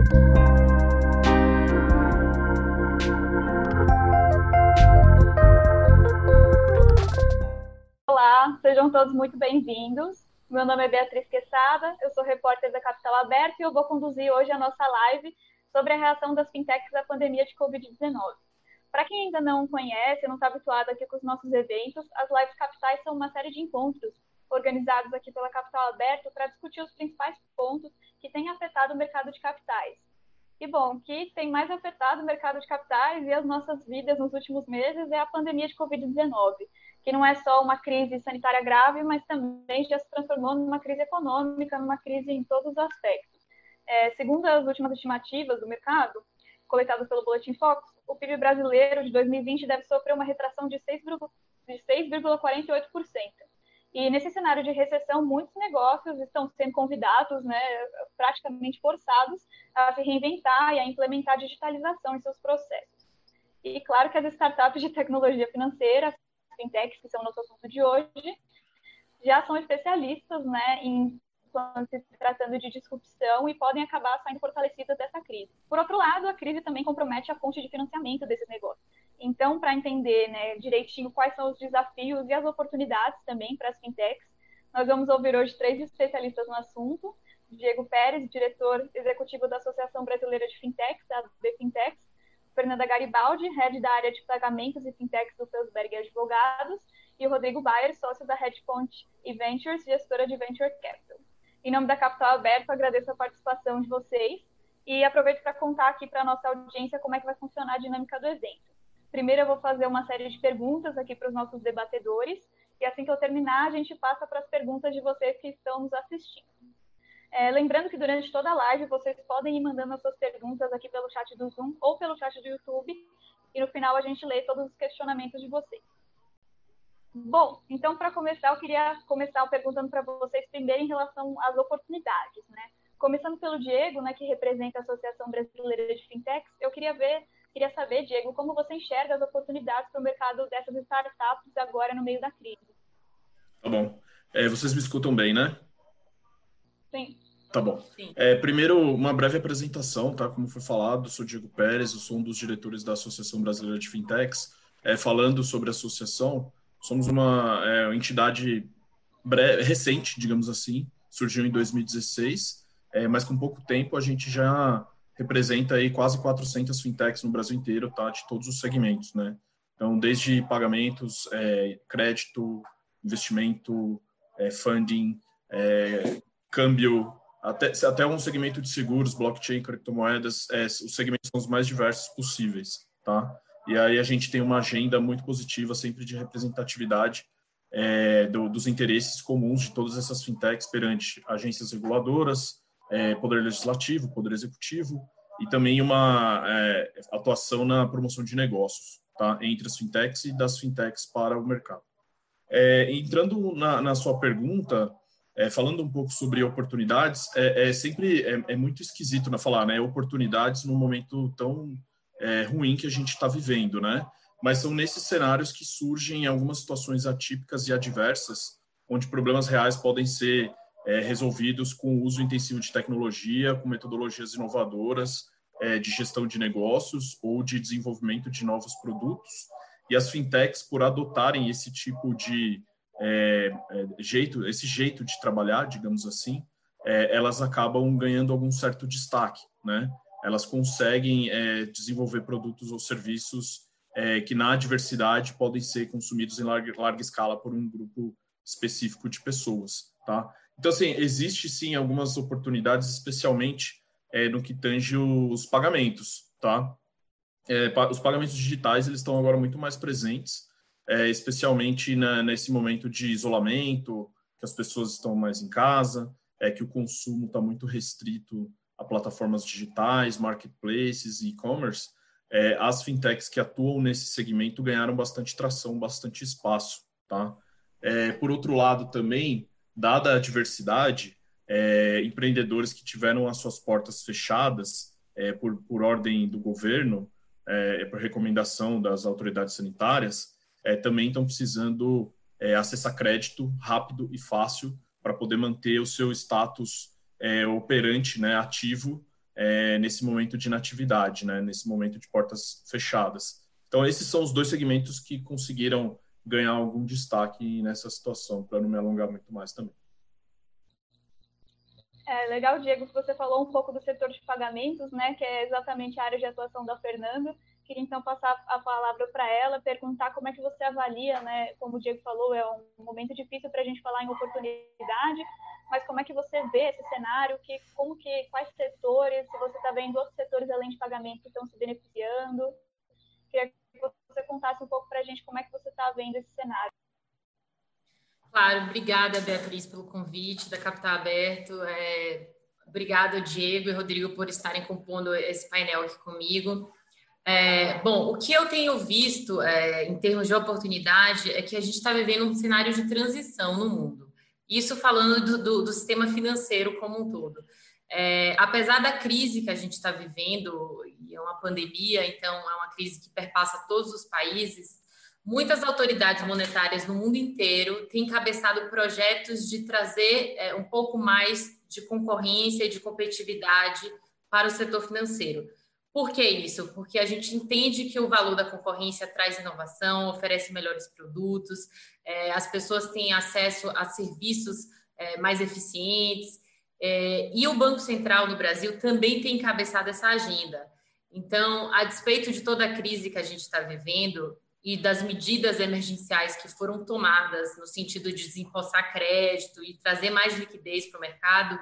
Olá, sejam todos muito bem-vindos. Meu nome é Beatriz Quesada, eu sou repórter da Capital Aberta e eu vou conduzir hoje a nossa live sobre a reação das fintechs à pandemia de Covid-19. Para quem ainda não conhece, não está habituado aqui com os nossos eventos, as lives capitais são uma série de encontros organizados aqui pela Capital Aberta para discutir os principais pontos que têm afetado o mercado de capitais. E bom, o que tem mais afetado o mercado de capitais e as nossas vidas nos últimos meses é a pandemia de Covid-19, que não é só uma crise sanitária grave, mas também já se transformou numa crise econômica, numa crise em todos os aspectos. É, segundo as últimas estimativas do mercado, coletadas pelo Boletim Focus, o PIB brasileiro de 2020 deve sofrer uma retração de 6,48%. E nesse cenário de recessão, muitos negócios estão sendo convidados, né, praticamente forçados, a se reinventar e a implementar digitalização em seus processos. E claro que as startups de tecnologia financeira, fintechs, que são nosso assunto de hoje, já são especialistas né, em quando se tratando de disrupção e podem acabar saindo fortalecidas dessa crise. Por outro lado, a crise também compromete a fonte de financiamento desses negócios. Então, para entender né, direitinho quais são os desafios e as oportunidades também para as fintechs, nós vamos ouvir hoje três especialistas no assunto. Diego Pérez, diretor executivo da Associação Brasileira de Fintechs, a BFintechs, Fernanda Garibaldi, head da área de pagamentos e fintechs do Felsberg Advogados, e o Rodrigo Bayer, sócio da Hedgepoint e Ventures, gestora de Venture Capital. Em nome da Capital Aberto, agradeço a participação de vocês e aproveito para contar aqui para a nossa audiência como é que vai funcionar a dinâmica do evento. Primeiro, eu vou fazer uma série de perguntas aqui para os nossos debatedores e assim que eu terminar, a gente passa para as perguntas de vocês que estão nos assistindo. É, lembrando que durante toda a live vocês podem ir mandando as suas perguntas aqui pelo chat do Zoom ou pelo chat do YouTube e no final a gente lê todos os questionamentos de vocês. Bom, então para começar, eu queria começar perguntando para vocês primeiro em relação às oportunidades, né? Começando pelo Diego, né, que representa a Associação Brasileira de Fintechs, eu queria ver, queria saber, Diego, como você enxerga as oportunidades para o mercado dessas startups agora no meio da crise. Tá bom. É, vocês me escutam bem, né? Sim. Tá bom. É, primeiro, uma breve apresentação, tá? Como foi falado, sou Diego Pérez, eu sou um dos diretores da Associação Brasileira de Fintechs. É, falando sobre a associação, Somos uma é, entidade breve, recente, digamos assim, surgiu em 2016, é, mas com pouco tempo a gente já representa aí quase 400 fintechs no Brasil inteiro, tá? De todos os segmentos, né? Então, desde pagamentos, é, crédito, investimento, é, funding, é, câmbio, até, até um segmento de seguros, blockchain, criptomoedas, é, os segmentos são os mais diversos possíveis, tá? E aí a gente tem uma agenda muito positiva sempre de representatividade é, do, dos interesses comuns de todas essas fintechs perante agências reguladoras, é, poder legislativo, poder executivo e também uma é, atuação na promoção de negócios, tá? Entre as fintechs e das fintechs para o mercado. É, entrando na, na, sua pergunta, é, falando um pouco sobre oportunidades, é, é sempre é, muito esquisito né, falar, né? Oportunidades num momento tão é, ruim que a gente está vivendo, né? Mas são nesses cenários que surgem algumas situações atípicas e adversas, onde problemas reais podem ser é, resolvidos com o uso intensivo de tecnologia, com metodologias inovadoras é, de gestão de negócios ou de desenvolvimento de novos produtos. E as fintechs, por adotarem esse tipo de é, é jeito, esse jeito de trabalhar, digamos assim, é, elas acabam ganhando algum certo destaque, né? elas conseguem é, desenvolver produtos ou serviços que na diversidade podem ser consumidos em larga, larga, escala por um grupo específico de pessoas, tá? Então, assim, existe sim algumas oportunidades, especialmente é, no que tange os pagamentos, tá? É, os pagamentos digitais, eles estão agora muito mais presentes, é, especialmente na, nesse momento de isolamento, que as pessoas estão mais em casa, é que o consumo está muito restrito a plataformas digitais, marketplaces, e-commerce, é, as fintechs que atuam nesse segmento ganharam bastante tração, bastante espaço, tá? É, por outro lado, também, dada a diversidade, é, empreendedores que tiveram as suas portas fechadas é, por, por ordem do governo, é, por recomendação das autoridades sanitárias, é, também estão precisando acessar crédito rápido e fácil para poder manter o seu status é, operante, né, ativo, é, nesse momento de inatividade, né, nesse momento de portas fechadas. Então, esses são os dois segmentos que conseguiram ganhar algum destaque nessa situação, para não me alongar muito mais também. É legal, Diego, que você falou um pouco do setor de pagamentos, né, que é exatamente a área de atuação da Fernanda. Queria então passar a palavra para ela, perguntar como é que você avalia, né, como o Diego falou, é um momento difícil para a gente falar em oportunidade, mas como é que você vê esse cenário, que, como que, quais setores, se você está vendo outros setores além de pagamentos que estão se beneficiando, queria que você contasse um pouco para a gente como é que você está vendo esse cenário. Claro, obrigada, Beatriz, pelo convite da Capital Aberto. É, obrigada, Diego e Rodrigo, por estarem compondo esse painel aqui comigo. É, bom, o que eu tenho visto é, em termos de oportunidade é que a gente está vivendo um cenário de transição no mundo. Isso falando do, do, do sistema financeiro como um todo. É, apesar da crise que a gente está vivendo, é uma pandemia, então é uma crise que perpassa todos os países, Muitas autoridades monetárias no mundo inteiro têm encabeçado projetos de trazer é, um pouco mais de concorrência e de competitividade para o setor financeiro. Por que isso? Porque a gente entende que o valor da concorrência traz inovação, oferece melhores produtos, é, as pessoas têm acesso a serviços é, mais eficientes, é, e o Banco Central no Brasil também tem encabeçado essa agenda. Então, a despeito de toda a crise que a gente está vivendo, e das medidas emergenciais que foram tomadas no sentido de desempossar crédito e trazer mais liquidez para o mercado,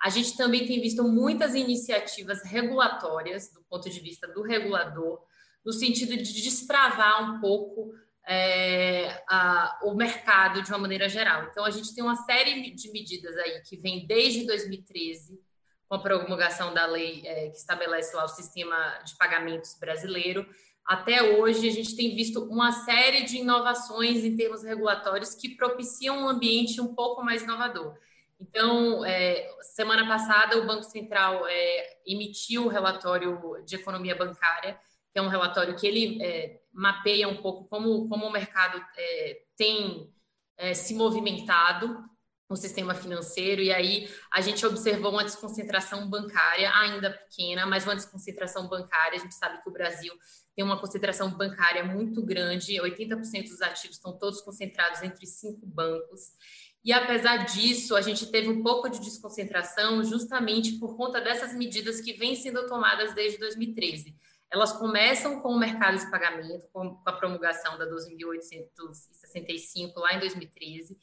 a gente também tem visto muitas iniciativas regulatórias, do ponto de vista do regulador, no sentido de destravar um pouco é, a, o mercado de uma maneira geral. Então, a gente tem uma série de medidas aí que vem desde 2013, com a promulgação da lei é, que estabelece lá o sistema de pagamentos brasileiro, até hoje, a gente tem visto uma série de inovações em termos regulatórios que propiciam um ambiente um pouco mais inovador. Então, é, semana passada, o Banco Central é, emitiu o relatório de economia bancária, que é um relatório que ele é, mapeia um pouco como, como o mercado é, tem é, se movimentado no sistema financeiro, e aí a gente observou uma desconcentração bancária, ainda pequena, mas uma desconcentração bancária. A gente sabe que o Brasil tem uma concentração bancária muito grande, 80% dos ativos estão todos concentrados entre cinco bancos. E apesar disso, a gente teve um pouco de desconcentração justamente por conta dessas medidas que vêm sendo tomadas desde 2013. Elas começam com o mercado de pagamento, com a promulgação da 12.865 lá em 2013.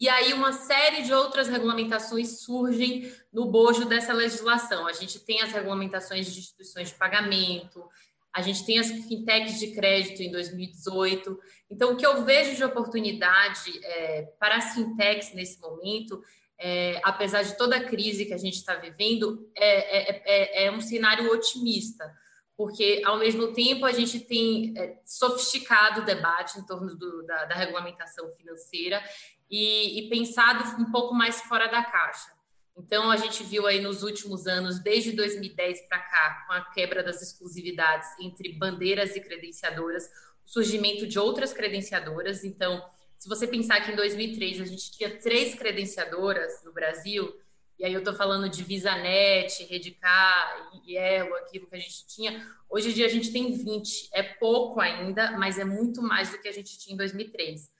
E aí uma série de outras regulamentações surgem no bojo dessa legislação. A gente tem as regulamentações de instituições de pagamento, a gente tem as fintechs de crédito em 2018. Então, o que eu vejo de oportunidade é, para as fintechs nesse momento, é, apesar de toda a crise que a gente está vivendo, é, é, é, é, um cenário otimista, porque, ao mesmo tempo, a gente tem é, sofisticado o debate em torno do, da, da, regulamentação financeira e, e pensado um pouco mais fora da caixa. Então, a gente viu aí nos últimos anos, desde 2010 para cá, com a quebra das exclusividades entre bandeiras e credenciadoras, o surgimento de outras credenciadoras. Então, se você pensar que em 2003 a gente tinha três credenciadoras no Brasil, e aí eu estou falando de VisaNet, Redcar, Elo, aquilo que a gente tinha, hoje em dia a gente tem 20. É pouco ainda, mas é muito mais do que a gente tinha em 2003.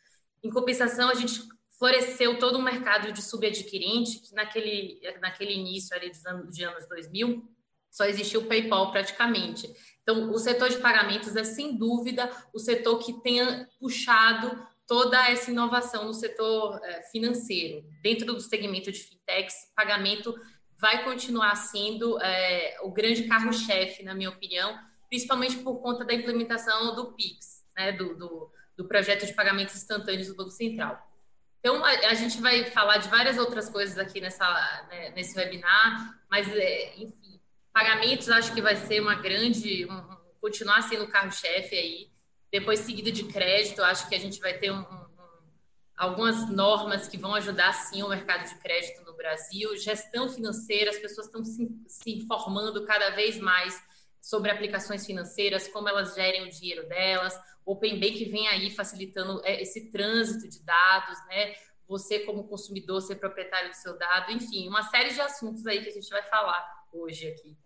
Em compensação, a gente floresceu todo um mercado de subadquirente que naquele, naquele início ali dos anos, de anos 2000 só existia o PayPal praticamente. Então, o setor de pagamentos é sem dúvida o setor que tenha puxado toda essa inovação no setor é, financeiro. Dentro do segmento de fintechs, pagamento vai continuar sendo é, o grande carro-chefe, na minha opinião, principalmente por conta da implementação do PIX, né, do, do, do projeto de pagamentos instantâneos do Banco Central. Então, a, a, gente vai falar de várias outras coisas aqui nessa, né, nesse webinar, mas, é, enfim, pagamentos acho que vai ser uma grande, um, continuar sendo o carro-chefe aí. Depois, seguido de crédito, acho que a gente vai ter um, um, algumas normas que vão ajudar, sim, o mercado de crédito no Brasil. Gestão financeira, as pessoas estão se, se informando cada vez mais sobre aplicações financeiras, como elas gerem o dinheiro delas o Open Bank vem aí facilitando é, esse trânsito de dados, né? Você como consumidor ser proprietário do seu dado, enfim, uma série de assuntos aí que a gente vai falar hoje aqui.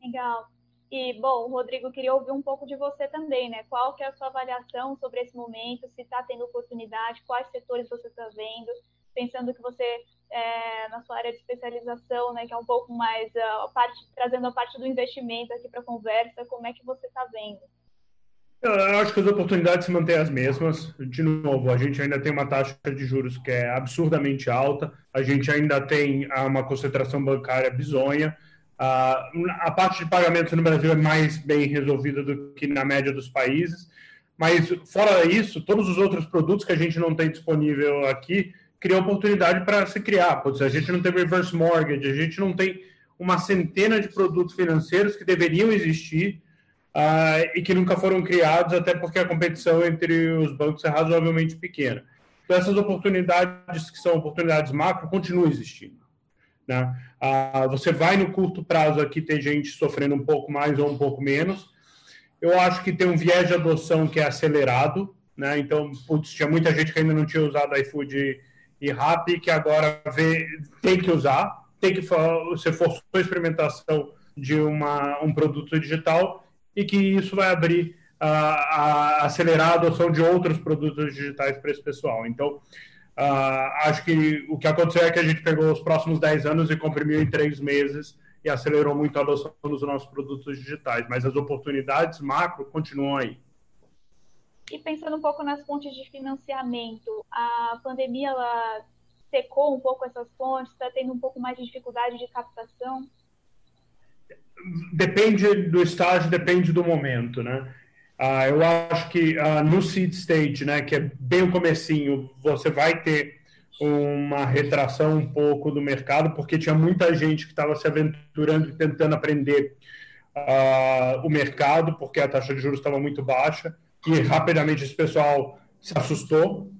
Legal. E, bom, Rodrigo, queria ouvir um pouco de você também, né? Qual que é a sua avaliação sobre esse momento, se está tendo oportunidade, quais setores você está vendo, pensando que você, é, na sua área de especialização, né, que é um pouco mais, a parte, trazendo a parte do investimento aqui para a conversa, como é que você está vendo? Eu acho que as oportunidades se mantêm as mesmas. De novo, a gente ainda tem uma taxa de juros que é absurdamente alta, a gente ainda tem ah, uma concentração bancária bizonha. Ah, a parte de pagamentos no Brasil é mais bem resolvida do que na média dos países, mas fora isso, todos os outros produtos que a gente não tem disponível aqui criam oportunidade para se criar. Putz, a gente não tem reverse mortgage, a gente não tem uma centena de produtos financeiros que deveriam existir uh, e que nunca foram criados, até porque a competição entre os bancos é razoavelmente pequena. Então, essas oportunidades, que são oportunidades macro, continuam existindo. Né? Uh, você vai no curto prazo aqui ter gente sofrendo um pouco mais ou um pouco menos. Eu acho que tem um viés de adoção que é acelerado. Né? Então, putz, tinha muita gente que ainda não tinha usado iFood e Rappi, que agora vê, tem que usar, tem que você forçou a experimentação de uma, um produto digital e que isso vai abrir a, a acelerar a adoção de outros produtos digitais para esse pessoal. Então, acho que o que aconteceu é que a gente pegou os próximos 10 anos e comprimiu em três meses e acelerou muito a adoção dos nossos produtos digitais, mas as oportunidades macro continuam aí. E pensando um pouco nas fontes de financiamento, a pandemia ela secou um pouco essas fontes, está tendo um pouco mais de dificuldade de captação? depende do estágio, depende do momento, né? Uh, eu acho que uh, no seed stage, né, que é bem o comecinho, você vai ter uma retração um pouco do mercado, porque tinha muita gente que estava se aventurando e tentando aprender uh, o mercado, porque a taxa de juros estava muito baixa, e rapidamente esse pessoal se assustou,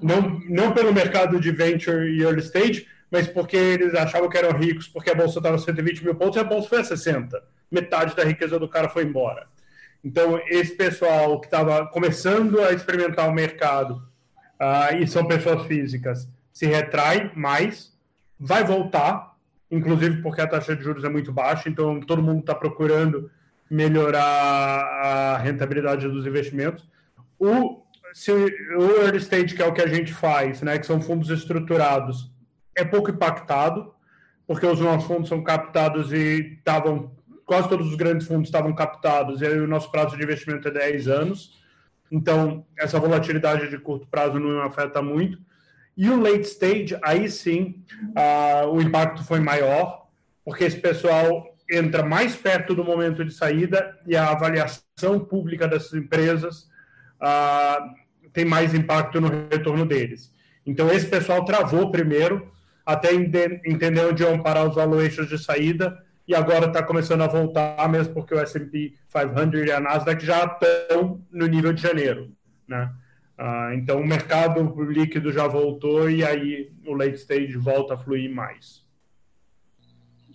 não, não pelo mercado de venture e early stage, mas porque eles achavam que eram ricos, porque a bolsa estava 120 mil pontos e a bolsa foi a 60. Metade da riqueza do cara foi embora. Então, esse pessoal que estava começando a experimentar o mercado, uh, e são pessoas físicas, se retrai mais, vai voltar, inclusive porque a taxa de juros é muito baixa, então todo mundo está procurando melhorar a rentabilidade dos investimentos. O, se, o early stage, que é o que a gente faz, né, que são fundos estruturados, é pouco impactado, porque os nossos fundos são captados e estavam, quase todos os grandes fundos estavam captados, e aí o nosso prazo de investimento é 10 anos. Então, essa volatilidade de curto prazo não afeta muito. E o late stage, aí sim, uh, o impacto foi maior, porque esse pessoal entra mais perto do momento de saída e a avaliação pública dessas empresas uh, tem mais impacto no retorno deles. Então, esse pessoal travou primeiro, até entender onde iam parar os valuations de saída, e agora está começando a voltar, mesmo porque o S&P 500 e a Nasdaq já estão no nível de janeiro, né? Ah, então o mercado líquido já voltou e aí o late stage volta a fluir mais.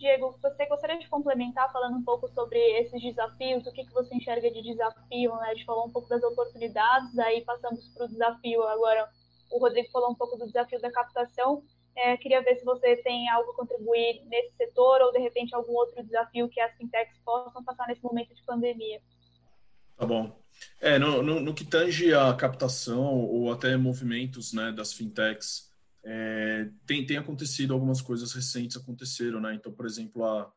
Diego, você gostaria de complementar falando um pouco sobre esses desafios, o que, que você enxerga de desafio, né? Gente falou um pouco das oportunidades, aí passamos para o desafio agora. O Rodrigo falou um pouco do desafio da captação. É, queria ver se você tem algo a contribuir nesse setor ou, de repente, algum outro desafio que as fintechs possam passar nesse momento de pandemia. Tá bom. É, no, no, no que tange a captação ou até movimentos né, das fintechs, é, tem, tem acontecido algumas coisas recentes aconteceram, né? Então, por exemplo, a,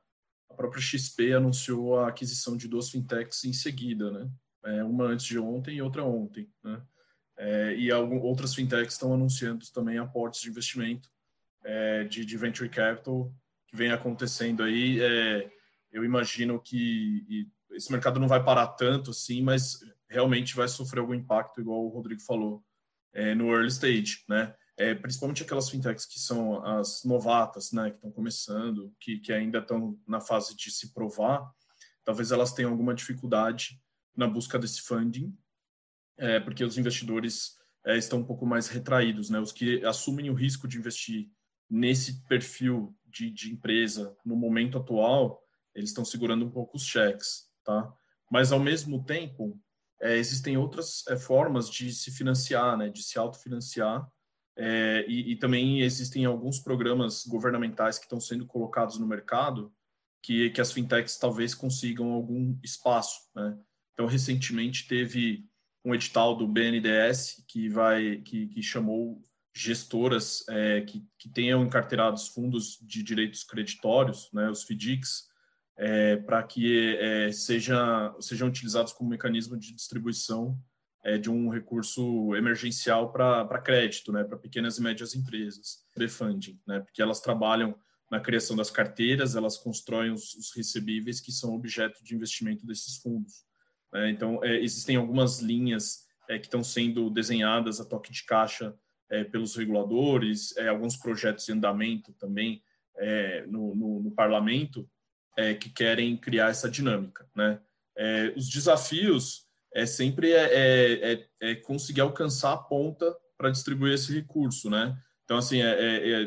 a própria XP anunciou a aquisição de duas fintechs em seguida, né? É, uma antes de ontem e outra ontem, né? É, e algum, outras fintechs estão anunciando também aportes de investimento é, de, de, venture capital que vem acontecendo aí. É, eu imagino que esse mercado não vai parar tanto assim, mas realmente vai sofrer algum impacto, igual o Rodrigo falou, é, no early stage, né? É, principalmente aquelas fintechs que são as novatas, né, que estão começando, que, que ainda estão na fase de se provar, talvez elas tenham alguma dificuldade na busca desse funding, é, porque os investidores é, estão um pouco mais retraídos, né? Os que assumem o risco de investir nesse perfil de, de empresa no momento atual, eles estão segurando um pouco os cheques, tá? Mas ao mesmo tempo, é, existem outras é, formas de se financiar, né? De se autofinanciar. É, e, e também existem alguns programas governamentais que estão sendo colocados no mercado que, que as fintechs talvez consigam algum espaço. Né? Então, recentemente teve um edital do BNDES que vai que, que chamou gestoras é, que, que tenham encarteirados fundos de direitos creditórios, né, os FDICs, é, para que é, seja, sejam utilizados como mecanismo de distribuição é, de um recurso emergencial para crédito, né, para pequenas e médias empresas, prefunding, né, porque elas trabalham na criação das carteiras, elas constroem os, os recebíveis que são objeto de investimento desses fundos. Né? Então, é, existem algumas linhas é, que estão sendo desenhadas a toque de caixa é, pelos reguladores, é, alguns projetos em andamento também é, no, no, no, parlamento que querem criar essa dinâmica. Né? os desafios é sempre é, é, é, é conseguir alcançar a ponta para distribuir esse recurso, né? Então, assim, é, é, é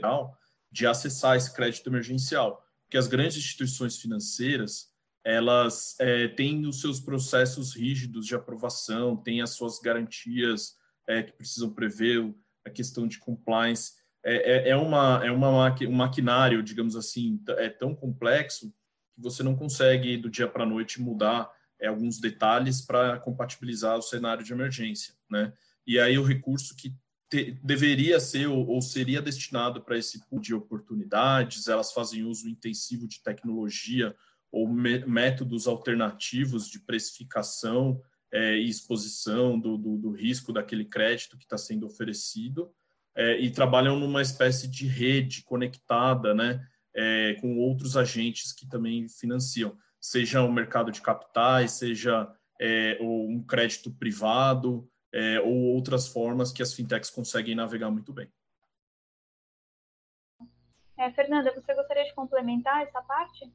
de acessar esse crédito emergencial, porque as grandes instituições financeiras, elas é, têm os seus processos rígidos de aprovação, têm as suas garantias é, que precisam prever a questão de compliance. É, é, é uma, é uma um maquinário, digamos assim, é tão complexo que você não consegue, do dia para a noite, mudar é, alguns detalhes para compatibilizar o cenário de emergência, né? E aí o recurso que te, deveria ser ou, ou seria destinado para esse pool de oportunidades, elas fazem uso intensivo de tecnologia ou me, métodos alternativos de precificação é, e exposição do, do, do, risco daquele crédito que está sendo oferecido, é, e trabalham numa espécie de rede conectada, né, é, com outros agentes que também financiam seja o mercado de capitais, seja é, um crédito privado, é, ou outras formas que as fintechs conseguem navegar muito bem. É, Fernanda, você gostaria de complementar essa parte?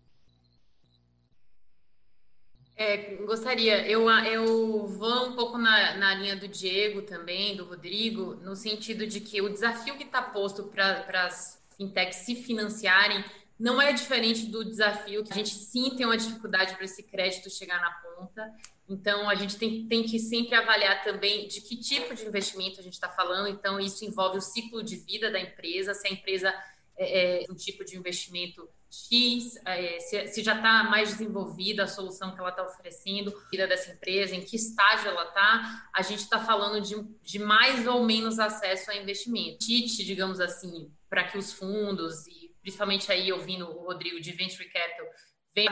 É, gostaria. Eu, eu vou um pouco na, na linha do Diego também, do Rodrigo, no sentido de que o desafio que está posto para as fintechs se financiarem não é diferente do desafio que a gente sim tem uma dificuldade para esse crédito chegar na ponta. Então, a gente tem, tem que sempre avaliar também de que tipo de investimento a gente está falando. Então, isso envolve o ciclo de vida da empresa, se a empresa é, é um tipo de investimento X, é, se, se, já está mais desenvolvida a solução que ela está oferecendo, vida dessa empresa, em que estágio ela está, a gente está falando de, de mais ou menos acesso a investimento. TIT, digamos assim, para que os fundos e principalmente aí ouvindo o Rodrigo de Venture Capital, vem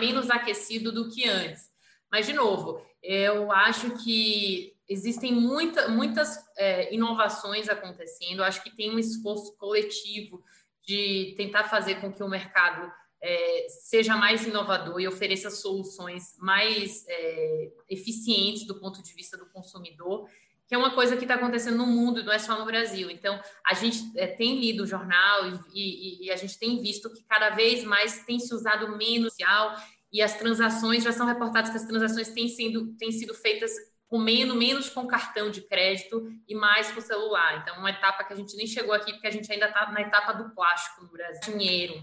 menos aquecido do que antes. Mas, de novo, eu acho que existem muita, muitas é, inovações acontecendo, eu acho que tem um esforço coletivo de tentar fazer com que o mercado é, seja mais inovador e ofereça soluções mais é, eficientes do ponto de vista do consumidor que é uma coisa que está acontecendo no mundo, não é só no Brasil. Então, a gente é, tem lido o jornal e, e, e, a gente tem visto que cada vez mais tem se usado menos social e as transações, já são reportadas que as transações têm sido, têm sido feitas com menos, menos com cartão de crédito e mais com celular. Então, uma etapa que a gente nem chegou aqui, porque a gente ainda está na etapa do plástico no Brasil. Dinheiro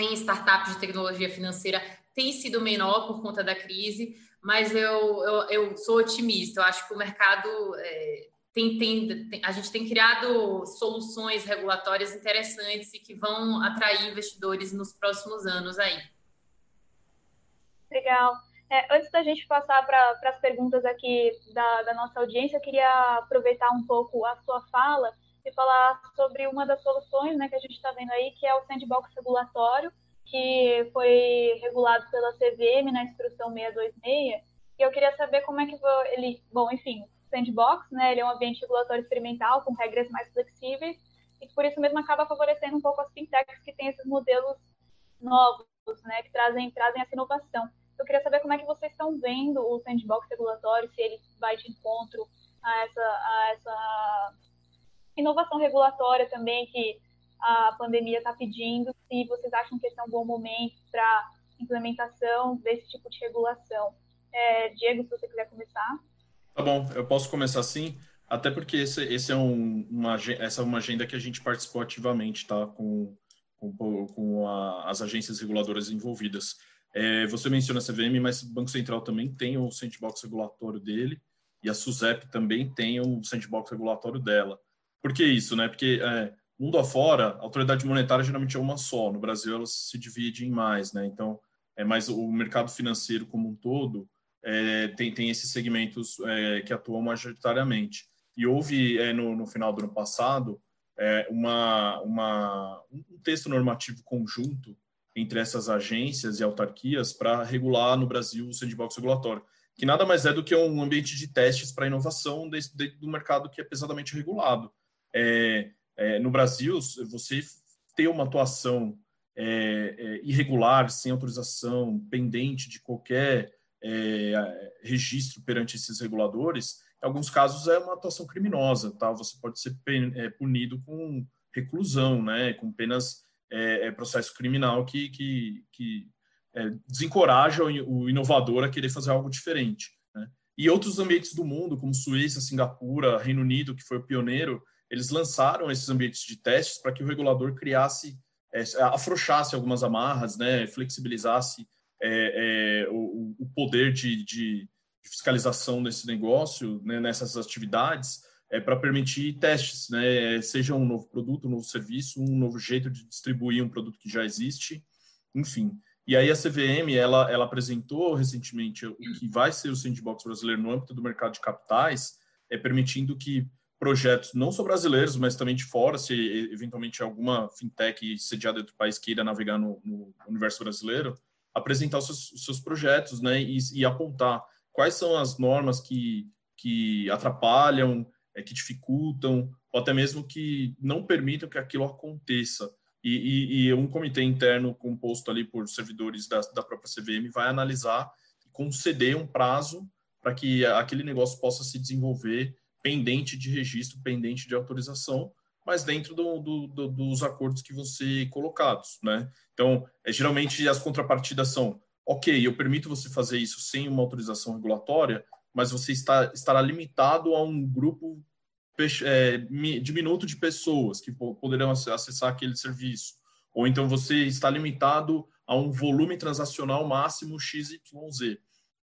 em startups de tecnologia financeira tem sido menor por conta da crise, mas eu, eu, eu sou otimista. Eu acho que o mercado é, tem, tem, tem, a gente tem criado soluções regulatórias interessantes e que vão atrair investidores nos próximos anos aí. Legal. É, antes da gente passar para as perguntas aqui da, da nossa audiência, eu queria aproveitar um pouco a sua fala e falar sobre uma das soluções né, que a gente está vendo aí, que é o sandbox regulatório, que foi regulado pela CVM na instrução 626, e eu queria saber como é que ele, bom, enfim, sandbox, né, ele é um ambiente regulatório experimental com regras mais flexíveis, e por isso mesmo acaba favorecendo um pouco as fintechs que têm esses modelos novos, né, que trazem, trazem essa inovação. Eu queria saber como é que vocês estão vendo o sandbox regulatório, se ele vai de encontro a essa, a essa inovação regulatória também que a pandemia está pedindo, se vocês acham que esse é um bom momento para implementação desse tipo de regulação. É, Diego, se você quiser começar. Tá bom, eu posso começar sim, até porque esse, esse é um, uma, essa é uma agenda que a gente participou ativamente, tá? Com, com, com a, as agências reguladoras envolvidas. É, você menciona a CVM, mas o Banco Central também tem o sandbox regulatório dele, e a SUSEP também tem o sandbox regulatório dela. Por que isso, né? Porque é, mundo afora, a autoridade monetária geralmente é uma só. No Brasil, ela se divide em mais, né? Então, é mais o mercado financeiro como um todo é, tem, tem esses segmentos é, que atuam majoritariamente. E houve, é, no, no final do ano passado, é, uma, uma, um texto normativo conjunto entre essas agências e autarquias para regular no Brasil o sandbox regulatório, que nada mais é do que um ambiente de testes para inovação dentro do mercado que é pesadamente regulado. É, é, no Brasil, você ter uma atuação é, é, irregular, sem autorização, pendente de qualquer é, registro perante esses reguladores, em alguns casos é uma atuação criminosa, tá? Você pode ser punido com reclusão, né? Com penas é, é processo criminal que, que, que é, desencoraja o inovador a querer fazer algo diferente. Né? E outros ambientes do mundo, como Suíça, Singapura, Reino Unido, que foi o pioneiro, eles lançaram esses ambientes de testes para que o regulador criasse, é, afrouxasse algumas amarras, né? flexibilizasse é, é, o, o, poder de, de, fiscalização desse negócio, né? nessas atividades, é, para permitir testes, né? seja um novo produto, um novo serviço, um novo jeito de distribuir um produto que já existe, enfim. E aí a CVM, ela, ela apresentou recentemente o que vai ser o sandbox brasileiro no âmbito do mercado de capitais, é, permitindo que projetos não só brasileiros, mas também de fora, se eventualmente alguma fintech sediada do país queira navegar no, no universo brasileiro, apresentar os seus, os seus projetos né, e, e, apontar quais são as normas que, que atrapalham, é, que dificultam, ou até mesmo que não permitam que aquilo aconteça. E, e, e um comitê interno composto ali por servidores da, da própria CVM vai analisar e conceder um prazo para que aquele negócio possa se desenvolver pendente de registro, pendente de autorização, mas dentro do, do, do, dos acordos que vão ser colocados, né? Então, é, geralmente as contrapartidas são, ok, eu permito você fazer isso sem uma autorização regulatória, mas você está, estará limitado a um grupo é, diminuto de pessoas que poderão acessar aquele serviço. Ou então você está limitado a um volume transacional máximo XYZ.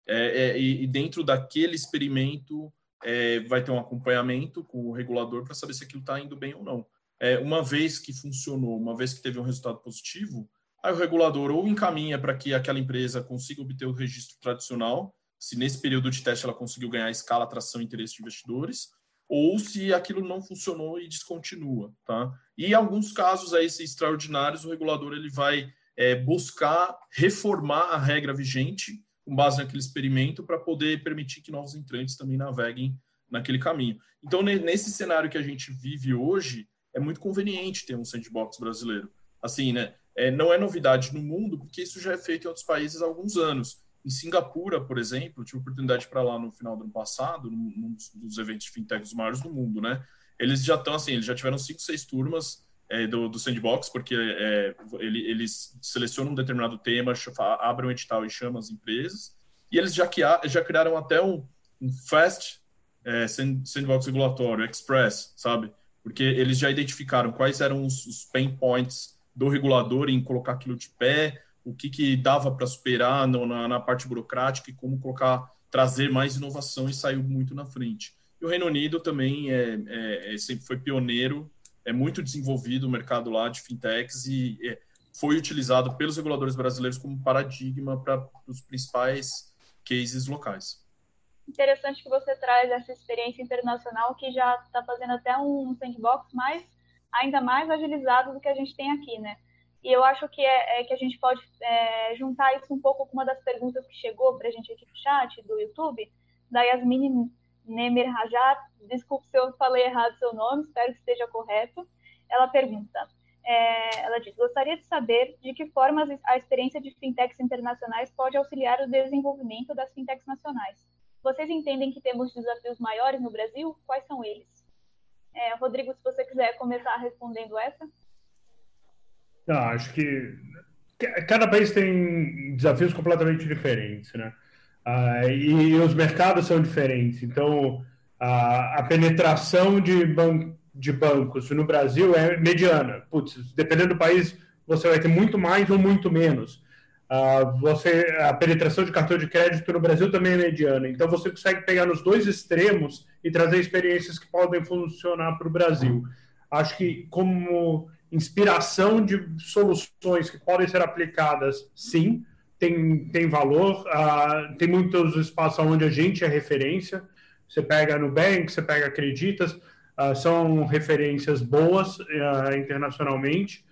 É, é, e, dentro daquele experimento é, vai ter um acompanhamento com o regulador para saber se aquilo está indo bem ou não. É, uma vez que funcionou, uma vez que teve um resultado positivo, aí o regulador ou encaminha para que aquela empresa consiga obter o registro tradicional, se nesse período de teste ela conseguiu ganhar escala, atração e interesse de investidores, ou se aquilo não funcionou e descontinua, tá? E em alguns casos aí extraordinários, o regulador ele vai é, buscar reformar a regra vigente com base naquele experimento para poder permitir que novos entrantes também naveguem naquele caminho. Então, nesse cenário que a gente vive hoje, é muito conveniente ter um sandbox brasileiro. Assim, né? É, não é novidade no mundo, porque isso já é feito em outros países há alguns anos. Em Singapura, por exemplo, tive oportunidade para lá no final do ano passado, num dos eventos de fintechs maiores do mundo, né? Eles já estão assim, eles já tiveram cinco, seis turmas é, do, do, sandbox, porque é, ele, eles selecionam um determinado tema, abrem um edital e chamam as empresas, e eles já, já criaram até um, um fast é, sandbox regulatório, express, sabe? Porque eles já identificaram quais eram os, os pain points do regulador em colocar aquilo de pé, o que, que dava para superar no, na, na, parte burocrática e como colocar, trazer mais inovação e saiu muito na frente. E o Reino Unido também é, é, é sempre foi pioneiro, é muito desenvolvido o mercado lá de fintechs e é, foi utilizado pelos reguladores brasileiros como paradigma para os principais cases locais. Interessante que você traz essa experiência internacional que já está fazendo até um sandbox mais ainda mais agilizado do que a gente tem aqui, né? E eu acho que, é, é que a gente pode é, juntar isso um pouco com uma das perguntas que chegou para a gente aqui no chat do YouTube, da Yasmine Nemer Rajat. Desculpe se eu falei errado seu nome, espero que esteja correto. Ela pergunta, é, ela diz, gostaria de saber de que forma a experiência de fintechs internacionais pode auxiliar o desenvolvimento das fintechs nacionais. Vocês entendem que temos desafios maiores no Brasil? Quais são eles? É, Rodrigo, se você quiser começar respondendo essa. Não, acho que cada país tem desafios completamente diferentes, né? Ah, e os mercados são diferentes. Então, a, a penetração de, ban de bancos no Brasil é mediana. Putz, dependendo do país, você vai ter muito mais ou muito menos. Ah, você, a penetração de cartão de crédito no Brasil também é mediana. Então, você consegue pegar nos dois extremos e trazer experiências que podem funcionar para o Brasil. Acho que como inspiração de soluções que podem ser aplicadas, sim, tem, tem valor. Uh, tem muitos espaços onde a gente é referência. Você pega Nubank, você pega Acreditas, uh, são referências boas uh, internacionalmente.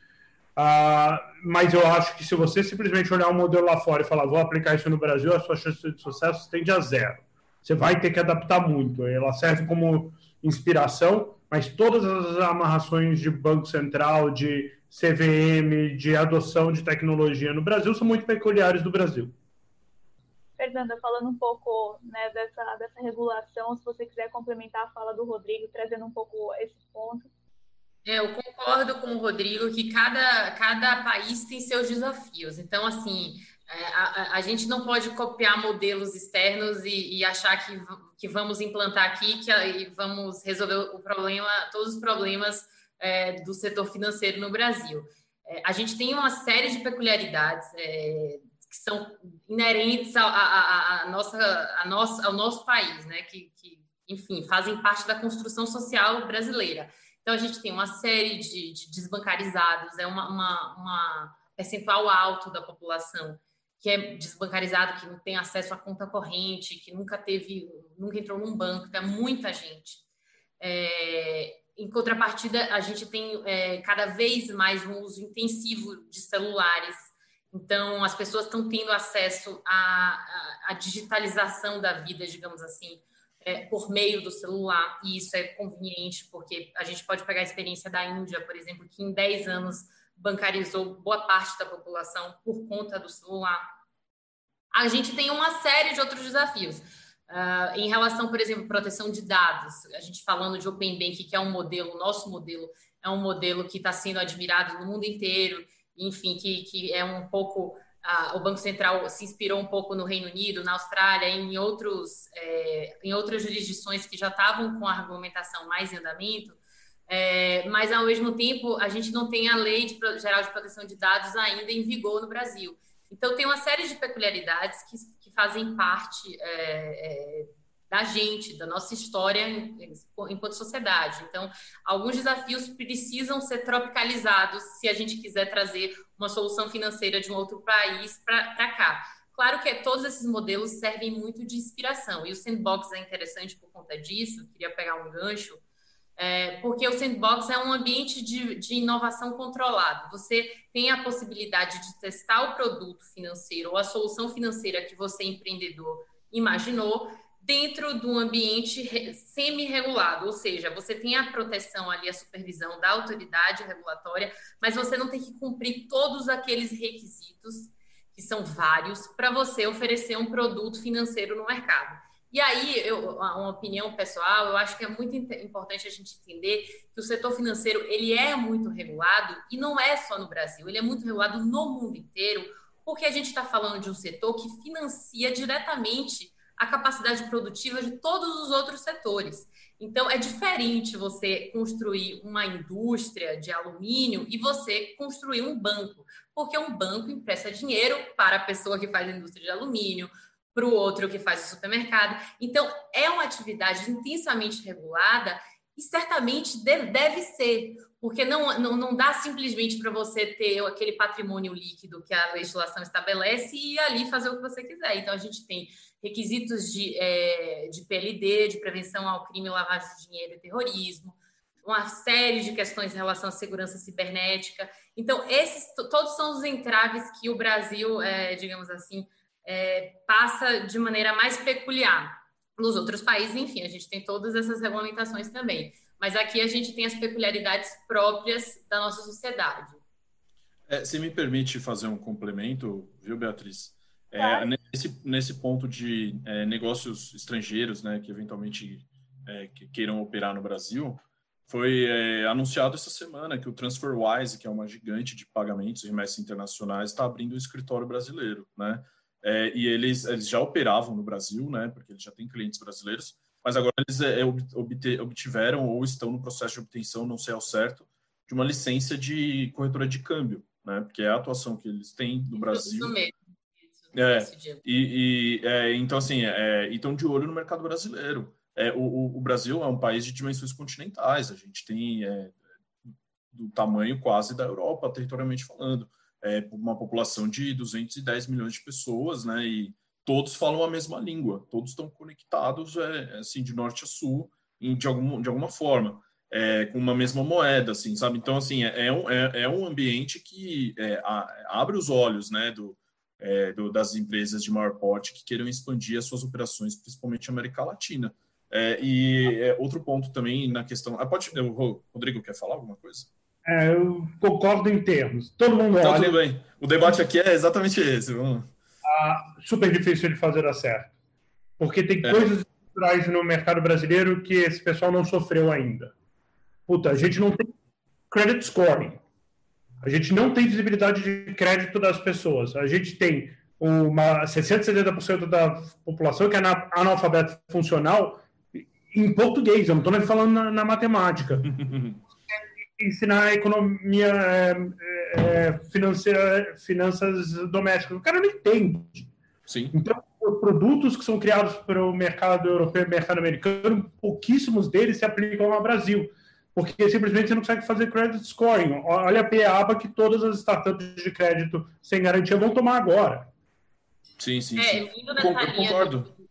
mas eu acho que se você simplesmente olhar um modelo lá fora e falar, vou aplicar isso no Brasil, a sua chance de sucesso tende a zero. Você vai ter que adaptar muito. Ela serve como inspiração, mas todas as amarrações de Banco Central, de CVM, de adoção de tecnologia no Brasil são muito peculiares do Brasil. Fernanda, falando um pouco né, dessa, dessa regulação, se você quiser complementar a fala do Rodrigo, trazendo um pouco esse ponto. É, eu concordo com o Rodrigo que cada, cada país tem seus desafios. Então, assim, é, a, a, gente não pode copiar modelos externos e, e, achar que, que vamos implantar aqui que, e vamos resolver o problema, todos os problemas é, do setor financeiro no Brasil. É, a gente tem uma série de peculiaridades é, que são inerentes a, a, a, nossa, a ao nosso país, né? Que, que, enfim, fazem parte da construção social brasileira. Então, a gente tem uma série de, de desbancarizados, é uma, uma, uma percentual alto da população que é desbancarizado, que não tem acesso à conta corrente, que nunca teve, nunca entrou num banco, então é muita gente. É, em contrapartida, a gente tem é, cada vez mais um uso intensivo de celulares. Então, as pessoas estão tendo acesso à, à, digitalização da vida, digamos assim, é, por meio do celular. E isso é conveniente, porque a gente pode pegar a experiência da Índia, por exemplo, que em 10 anos bancarizou boa parte da população por conta do celular. A gente tem uma série de outros desafios. Uh, em relação, por exemplo, proteção de dados, a gente falando de Open Bank, que é um modelo, nosso modelo, é um modelo que está sendo admirado no mundo inteiro, enfim, que, que é um pouco. Uh, o Banco Central se inspirou um pouco no Reino Unido, na Austrália, em, outros, é, em outras jurisdições que já estavam com a regulamentação mais em andamento, é, mas ao mesmo tempo a gente não tem a lei de, geral de proteção de dados ainda em vigor no Brasil. Então tem uma série de peculiaridades que fazem parte é, é, da gente, da nossa história enquanto sociedade. Então, alguns desafios precisam ser tropicalizados se a gente quiser trazer uma solução financeira de um outro país para cá. Claro que todos esses modelos servem muito de inspiração, e o sandbox é interessante por conta disso, queria pegar um gancho, é, porque o sandbox é um ambiente de, de, inovação controlado. Você tem a possibilidade de testar o produto financeiro ou a solução financeira que você, empreendedor, imaginou dentro de um ambiente semi-regulado, ou seja, você tem a proteção ali, a supervisão da autoridade regulatória, mas você não tem que cumprir todos aqueles requisitos, que são vários, para você oferecer um produto financeiro no mercado. E aí, eu, uma opinião pessoal, eu acho que é muito importante a gente entender que o setor financeiro ele é muito regulado e não é só no Brasil, ele é muito regulado no mundo inteiro, porque a gente está falando de um setor que financia diretamente a capacidade produtiva de todos os outros setores. Então, é diferente você construir uma indústria de alumínio e você construir um banco, porque um banco empresta dinheiro para a pessoa que faz a indústria de alumínio, para o outro que faz o supermercado. Então, é uma atividade intensamente regulada e certamente deve, ser, porque não, não, não dá simplesmente para você ter aquele patrimônio líquido que a legislação estabelece e ali fazer o que você quiser. Então, a gente tem requisitos de, é, de PLD, de prevenção ao crime, lavagem de dinheiro e terrorismo, uma série de questões em relação à segurança cibernética. Então, esses todos são os entraves que o Brasil, é, digamos assim, é, passa de maneira mais peculiar. Nos outros países, enfim, a gente tem todas essas regulamentações também. Mas aqui a gente tem as peculiaridades próprias da nossa sociedade. É, se me permite fazer um complemento, viu, Beatriz? É, nesse, nesse ponto de é, negócios estrangeiros, né, que eventualmente é, que queiram operar no Brasil, foi é, anunciado essa semana que o TransferWise, que é uma gigante de pagamentos e remessas internacionais, está abrindo um escritório brasileiro, né? É, e eles, eles já operavam no Brasil, né, porque eles já têm clientes brasileiros, mas agora eles é, obter, obtiveram ou estão no processo de obtenção, não sei ao certo, de uma licença de corretora de câmbio, né, porque é a atuação que eles têm no Brasil. Isso mesmo. É, e, e é, então, assim, é, estão de olho no mercado brasileiro. É, o, o, Brasil é um país de dimensões continentais, a gente tem é, do tamanho quase da Europa, territorialmente falando. É uma população de 210 milhões de pessoas, né? E todos falam a mesma língua, todos estão conectados, é, assim, de norte a sul, em, de, algum, de alguma forma, é, com uma mesma moeda, assim, sabe? Então, assim, é, é um, é, é um ambiente que é, a, abre os olhos, né, do, do, das empresas de maior porte que queiram expandir as suas operações, principalmente na América Latina. E outro ponto também na questão. Ah, pode, o Rodrigo quer falar alguma coisa? É, eu concordo em termos. Todo mundo então, olha. Tudo bem. O debate aqui é exatamente esse. Vamos... Ah, super difícil de fazer dar certo. Porque tem é. coisas estruturais no mercado brasileiro que esse pessoal não sofreu ainda. Puta, a gente não tem credit scoring. A gente não tem visibilidade de crédito das pessoas. A gente tem uma 60, 70% da população que é analfabeto funcional em português, eu não estou nem falando na, na matemática. Ensinar economia é, é, financeira, finanças domésticas. O cara não entende. Sim. Então, os produtos que são criados para o mercado europeu e mercado americano, pouquíssimos deles se aplicam ao Brasil. Porque simplesmente você não consegue fazer credit scoring. Olha a PEABA que todas as startups de crédito sem garantia vão tomar agora. Sim, sim. É, sim. indo nessa eu concordo. Do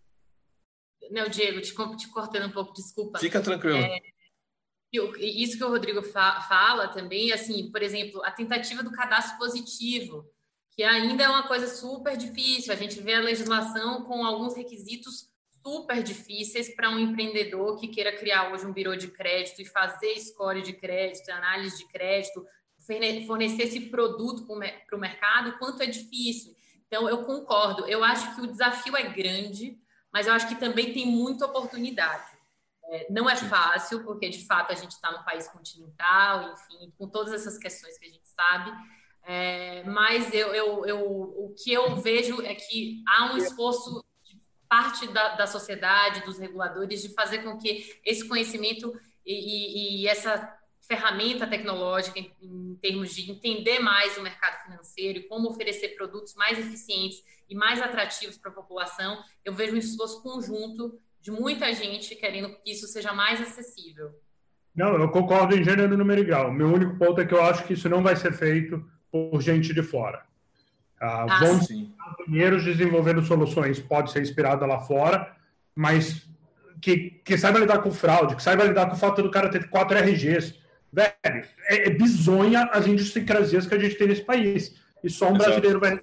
não, Diego, te, te cortando um pouco, desculpa. Fica tranquilo. É, isso que o Rodrigo fa fala também, assim, por exemplo, a tentativa do cadastro positivo, que ainda é uma coisa super difícil. A gente vê a legislação com alguns requisitos super difíceis para um empreendedor que queira criar hoje um birô de crédito e fazer score de crédito, análise de crédito, fornecer esse produto para o mercado, quanto é difícil. Então, eu concordo. Eu acho que o desafio é grande, mas eu acho que também tem muita oportunidade. É, não é fácil, porque de fato a gente está no país continental, enfim, com todas essas questões que a gente sabe. É, mas eu, eu, eu, o que eu vejo é que há um esforço de parte da, da sociedade, dos reguladores, de fazer com que esse conhecimento e, e, e essa ferramenta tecnológica em, em, termos de entender mais o mercado financeiro e como oferecer produtos mais eficientes e mais atrativos para a população, eu vejo um esforço conjunto de muita gente querendo que isso seja mais acessível. Não, eu concordo em gênero, número e grau. Meu único ponto é que eu acho que isso não vai ser feito por gente de fora. Ah, ah, vão sim. engenheiros desenvolvendo soluções, pode ser inspirado lá fora, mas que, que saiba lidar com fraude, que saiba lidar com o fato do cara ter quatro RGs. Velho, é, é bizonha as idiosincrasias que a gente tem nesse país. E só um Exato. brasileiro vai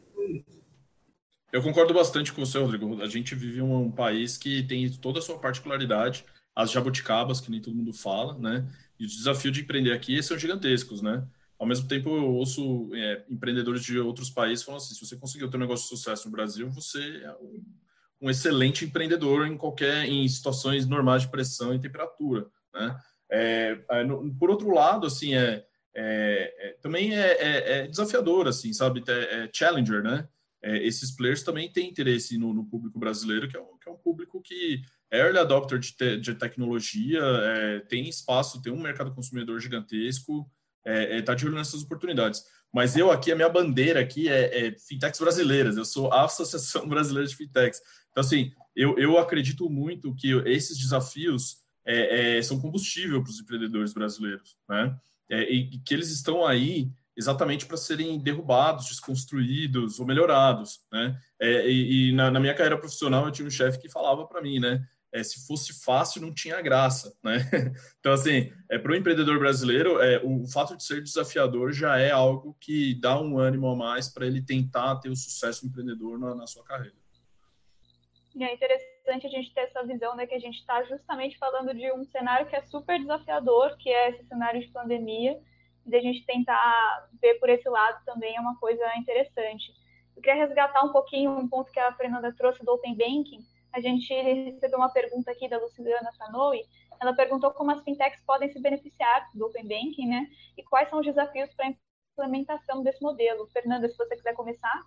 eu concordo bastante com você, Rodrigo. A gente vive um, um país que tem toda a sua particularidade, as jabuticabas, que nem todo mundo fala, né? E os desafios de empreender aqui são gigantescos, né? Ao mesmo tempo, eu ouço é, empreendedores de outros países falando assim: se você conseguir ter um negócio de sucesso no Brasil, você é um, um excelente empreendedor em qualquer em situações normais de pressão e temperatura, né? É, é no, por outro lado, assim, é, é, é também é, desafiador, assim, sabe? É, challenger, né? É, esses players também têm interesse no, no público brasileiro, que é, um, que é, um, público que é early adopter de, te, de tecnologia, é, tem espaço, tem um mercado consumidor gigantesco, está é, é de olho nessas oportunidades. Mas eu aqui, a minha bandeira aqui é, é fintechs brasileiras, eu sou a Associação Brasileira de Fintechs. Então, assim, eu, eu acredito muito que esses desafios são combustível para os empreendedores brasileiros, né? e que eles estão aí exatamente para serem derrubados, desconstruídos ou melhorados, né? É, e, e na, na, minha carreira profissional eu tinha um chefe que falava para mim, né? É, se fosse fácil não tinha graça, né? Então assim, é para o empreendedor brasileiro, é, o, o fato de ser desafiador já é algo que dá um ânimo a mais para ele tentar ter o sucesso empreendedor na, na sua carreira. E é interessante a gente ter essa visão, né, que a gente está justamente falando de um cenário que é super desafiador, que é esse cenário de pandemia, de a gente tentar ver por esse lado também é uma coisa interessante. Eu queria resgatar um pouquinho um ponto que a Fernanda trouxe do Open Banking. A gente recebeu uma pergunta aqui da Luciana Sanoui. Ela perguntou como as fintechs podem se beneficiar do Open Banking, né? E quais são os desafios para a implementação desse modelo. Fernanda, se você quiser começar.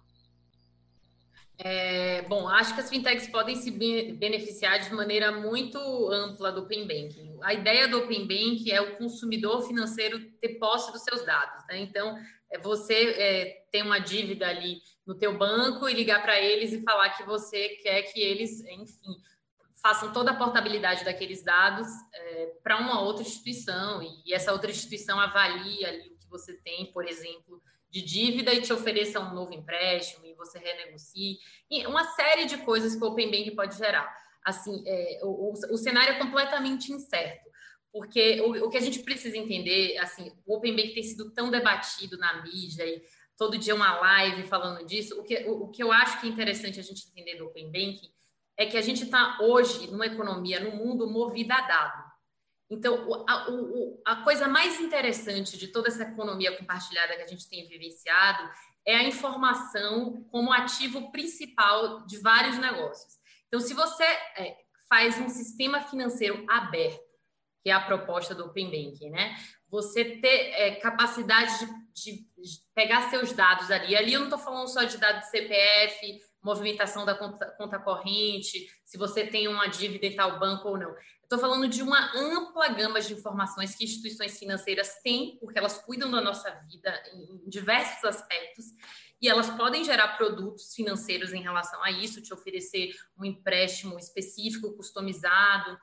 É, bom, acho que as fintechs podem se beneficiar de maneira muito ampla do Open Banking. A ideia do Open Banking é o consumidor financeiro ter posse dos seus dados. Né? Então, é você é, tem uma dívida ali no teu banco e ligar para eles e falar que você quer que eles, enfim, façam toda a portabilidade daqueles dados é, para uma outra instituição e, e essa outra instituição avalia ali o que você tem, por exemplo, de dívida e te ofereça um novo empréstimo e você renegocie, e uma série de coisas que o Open Bank pode gerar. Assim, é, o, o, cenário é completamente incerto, porque o, o, que a gente precisa entender, assim, o Open Bank tem sido tão debatido na mídia e todo dia uma live falando disso, o que, o, o que eu acho que é interessante a gente entender do Open Bank é que a gente está hoje numa economia, no mundo, movida a dado. Então, a, a, coisa mais interessante de toda essa economia compartilhada que a gente tem vivenciado é a informação como ativo principal de vários negócios. Então, se você é, faz um sistema financeiro aberto, que é a proposta do Open Banking, né? Você ter é, capacidade de, de, pegar seus dados ali. Ali eu não estou falando só de dados de CPF, movimentação da conta, conta corrente, se você tem uma dívida em tal banco ou não. Estou falando de uma ampla gama de informações que instituições financeiras têm, porque elas cuidam da nossa vida em diversos aspectos, e elas podem gerar produtos financeiros em relação a isso, te oferecer um empréstimo específico, customizado,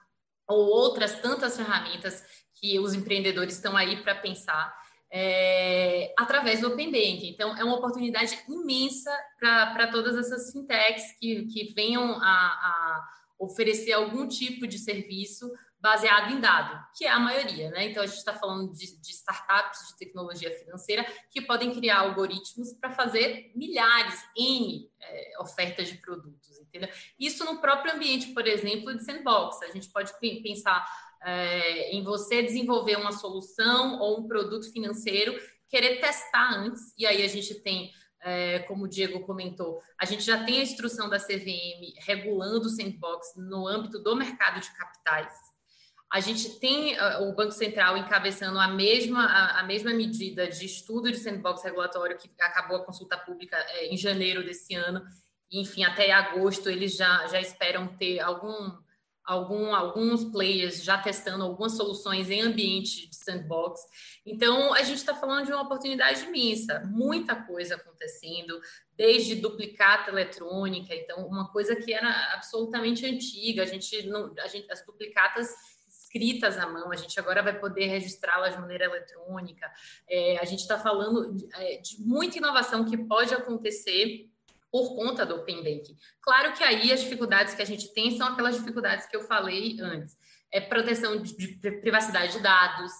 ou outras tantas ferramentas que os empreendedores estão aí para pensar. É, através do Open Bank. Então, é uma oportunidade imensa para todas essas fintechs que, que venham a, a oferecer algum tipo de serviço baseado em dado, que é a maioria, né? Então a gente está falando de, de, startups de tecnologia financeira que podem criar algoritmos para fazer milhares, N é, ofertas de produtos, entendeu? Isso no próprio ambiente, por exemplo, de sandbox. A gente pode pensar é, em você desenvolver uma solução ou um produto financeiro, querer testar antes, e aí a gente tem é, como o Diego comentou, a gente já tem a instrução da CVM regulando o sandbox no âmbito do mercado de capitais. A gente tem uh, o Banco Central encabeçando a mesma, a, mesma medida de estudo de sandbox regulatório que acabou a consulta pública é, em janeiro desse ano. Enfim, até agosto eles já, já esperam ter algum algum, alguns players já testando algumas soluções em ambiente de sandbox. Então, a gente está falando de uma oportunidade imensa, muita coisa acontecendo, desde duplicata eletrônica, então, uma coisa que era absolutamente antiga, a gente não, a gente, as duplicatas escritas à mão, a gente agora vai poder registrá-las de maneira eletrônica. É, a gente está falando de, é, de muita inovação que pode acontecer por conta do Open Banking. Claro que aí as dificuldades que a gente tem são aquelas dificuldades que eu falei antes. É proteção de, de privacidade de dados,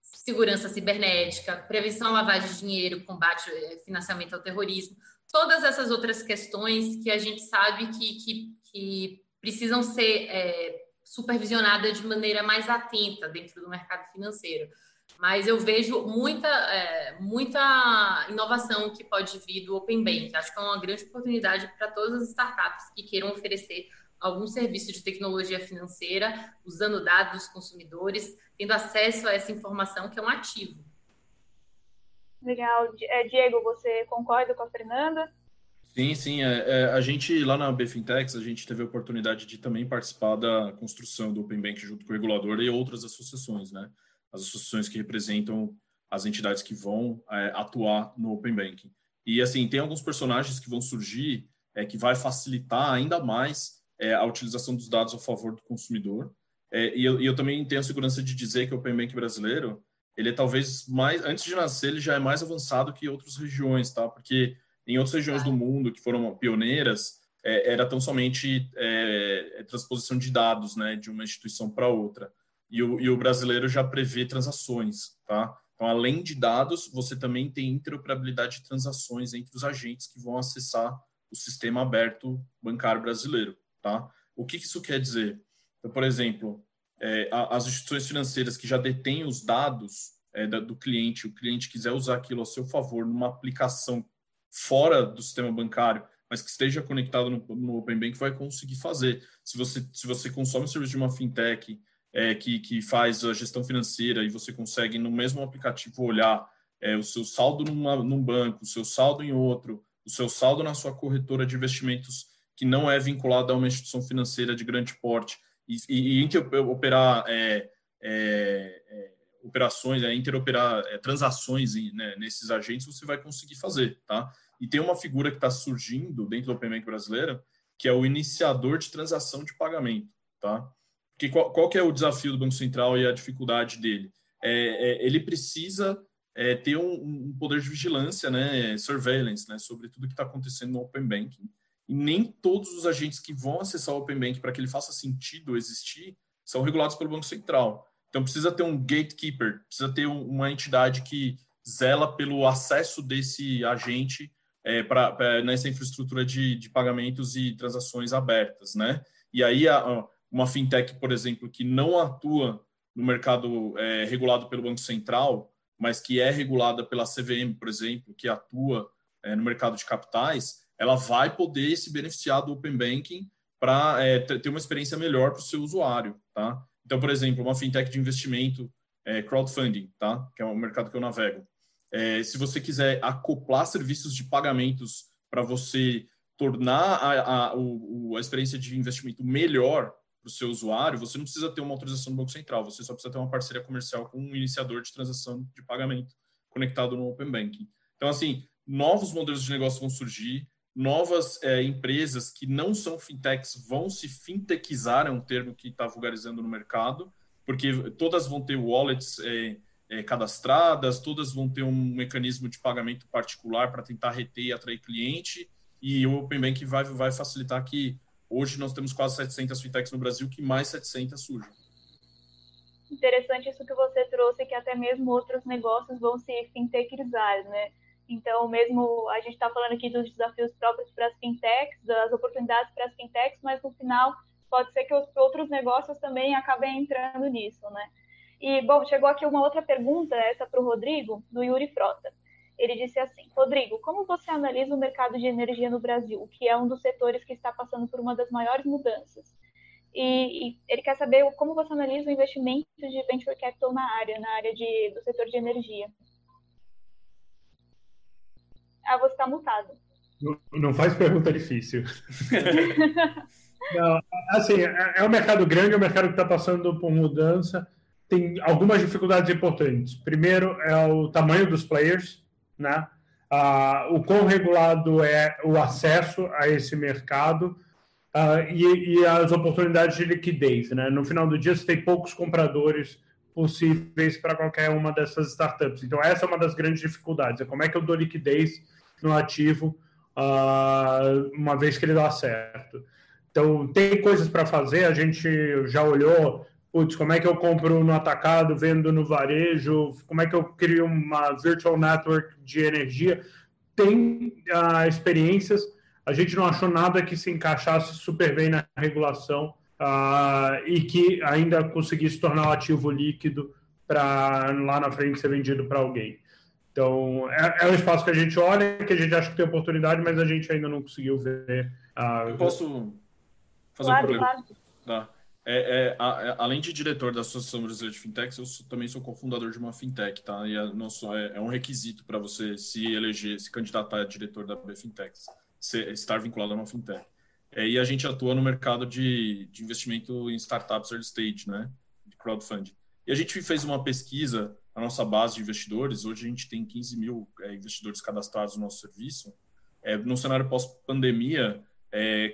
segurança cibernética, prevenção à lavagem de dinheiro, combate ao eh, financiamento ao terrorismo, todas essas outras questões que a gente sabe que, que, que precisam ser é, supervisionadas de maneira mais atenta dentro do mercado financeiro. Mas eu vejo muita, é, muita inovação que pode vir do Open Bank. Acho que é uma grande oportunidade para todas as startups que queiram oferecer algum serviço de tecnologia financeira, usando dados dos consumidores, tendo acesso a essa informação que é um ativo. Legal. É, Diego, você concorda com a Fernanda? Sim, sim. É, é, a gente, lá na BFintex, a gente teve a oportunidade de também participar da construção do Open Bank junto com o regulador e outras associações, né? As associações que representam as entidades que vão é, atuar no Open Banking. E, assim, tem alguns personagens que vão surgir é, que vai facilitar ainda mais é, a utilização dos dados a favor do consumidor. É, e eu, e, eu, também tenho a segurança de dizer que o Open Bank brasileiro, ele é talvez mais, antes de nascer, ele já é mais avançado que outras regiões, tá? Porque em outras regiões do mundo que foram pioneiras, é, era tão somente é, transposição de dados, né, de uma instituição para outra e o, e o brasileiro já prevê transações, tá? Então, além de dados, você também tem interoperabilidade de transações entre os agentes que vão acessar o sistema aberto bancário brasileiro, tá? O que isso quer dizer? Então, por exemplo, é, as instituições financeiras que já detêm os dados é, do cliente, o cliente quiser usar aquilo a seu favor numa aplicação fora do sistema bancário, mas que esteja conectado no, no Open Bank, vai conseguir fazer. Se você, se você consome o serviço de uma fintech é, que, que faz a gestão financeira e você consegue no mesmo aplicativo olhar é, o seu saldo numa, num banco, o seu saldo em outro, o seu saldo na sua corretora de investimentos que não é vinculada a uma instituição financeira de grande porte e, e, interoperar é, é, é, operações, é, interoperar é, transações em, né, nesses agentes, você vai conseguir fazer, tá? E tem uma figura que está surgindo dentro do Open Bank brasileiro, que é o iniciador de transação de pagamento. tá? Porque qual, qual que é o desafio do Banco Central e a dificuldade dele? É, é, ele precisa é, ter um, um, poder de vigilância, né, surveillance, né, sobre tudo que está acontecendo no Open Banking. E nem todos os agentes que vão acessar o Open Banking para que ele faça sentido existir são regulados pelo Banco Central. Então precisa ter um gatekeeper, precisa ter um, uma entidade que zela pelo acesso desse agente é, nessa infraestrutura de, de, pagamentos e transações abertas, né? E aí a, uma fintech, por exemplo, que não atua no mercado é, regulado pelo Banco Central, mas que é regulada pela CVM, por exemplo, que atua é, no mercado de capitais, ela vai poder se beneficiar do Open Banking para é, ter uma experiência melhor para o seu usuário, tá? Então, por exemplo, uma fintech de investimento, é, crowdfunding, tá? Que é o mercado que eu navego. É, se você quiser acoplar serviços de pagamentos para você tornar a, a, a, experiência de investimento melhor o seu usuário, você não precisa ter uma autorização do Banco Central, você só precisa ter uma parceria comercial com um iniciador de transação de pagamento conectado no Open Banking. Então, assim, novos modelos de negócio vão surgir, novas é, empresas que não são fintechs vão se fintechizar, é um termo que está vulgarizando no mercado, porque todas vão ter wallets é, é, cadastradas, todas vão ter um mecanismo de pagamento particular para tentar reter e atrair cliente, e o Open Bank vai, vai facilitar que Hoje nós temos quase 700 fintechs no Brasil, que mais 700 surgem. Interessante isso que você trouxe, que até mesmo outros negócios vão se fintechizar, né? Então, mesmo a gente está falando aqui dos desafios próprios para as fintechs, das oportunidades para as fintechs, mas no final pode ser que outros negócios também acabem entrando nisso, né? E, bom, chegou aqui uma outra pergunta, essa para o Rodrigo, do Yuri Frota. Ele disse assim: Rodrigo, como você analisa o mercado de energia no Brasil, que é um dos setores que está passando por uma das maiores mudanças? E, e ele quer saber como você analisa o investimento de venture capital na área, na área de, do setor de energia. Ah, você está mutado. Não, não faz pergunta difícil. não, assim, é, é um mercado grande, é um mercado que está passando por mudança. Tem algumas dificuldades importantes. Primeiro é o tamanho dos players né? Ah, o quão regulado é o acesso a esse mercado ah, e, e, as oportunidades de liquidez. Né? No final do dia, você tem poucos compradores possíveis para qualquer uma dessas startups. Então, essa é uma das grandes dificuldades. É como é que eu dou liquidez no ativo ah, uma vez que ele dá certo. Então, tem coisas para fazer. A gente já olhou putz, como é que eu compro no atacado, vendo no varejo, como é que eu crio uma virtual network de energia. Tem uh, experiências, a gente não achou nada que se encaixasse super bem na regulação uh, e que ainda conseguisse tornar o ativo líquido para lá na frente ser vendido para alguém. Então, é, é, um espaço que a gente olha, que a gente acha que tem oportunidade, mas a gente ainda não conseguiu ver. Uh, eu posso fazer claro, um problema? Claro. Tá. É, é, a, é, além de diretor da Associação Brasileira de Fintechs, eu sou, também sou cofundador de uma fintech, tá? E é, nosso, é, é um requisito para você se eleger, se candidatar a diretor da BFintechs, estar vinculado a uma fintech. É, e a gente atua no mercado de, de investimento em startups early stage, né? De crowdfunding. E a gente fez uma pesquisa, a nossa base de investidores, hoje a gente tem 15 mil investidores cadastrados no nosso serviço. É, no cenário pós-pandemia,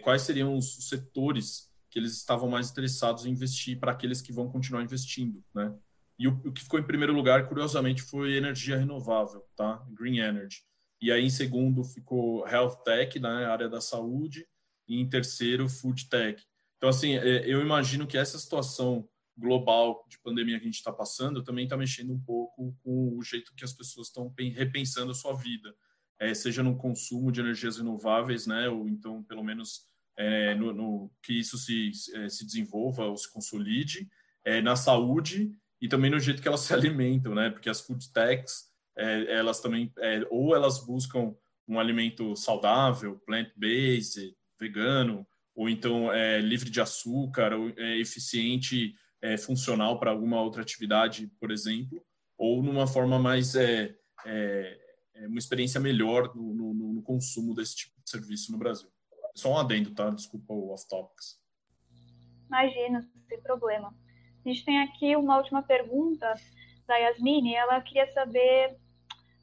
quais seriam os setores que eles estavam mais interessados em investir para aqueles que vão continuar investindo, né? E o, o, que ficou em primeiro lugar, curiosamente, foi energia renovável, tá? Green Energy. E aí, em segundo, ficou Health Tech, né? área da saúde, e em terceiro, Food Tech. Então, assim, é, eu imagino que essa situação global de pandemia que a gente está passando também está mexendo um pouco com o jeito que as pessoas estão repensando a sua vida, é, seja no consumo de energias renováveis, né, ou então, pelo menos, é, no, no, que isso se, é, se desenvolva ou se consolide é, na saúde e também no jeito que elas se alimentam, né? Porque as food techs, é, elas também, é, ou elas buscam um alimento saudável, plant-based, vegano, ou então é, livre de açúcar, ou eficiente, funcional para alguma outra atividade, por exemplo, ou numa forma mais uma experiência melhor no, no, no consumo desse tipo de serviço no Brasil. Só um adendo, tá? Desculpa o off-topics. Imagina, sem problema. A gente tem aqui uma última pergunta da Yasmine. Ela queria saber.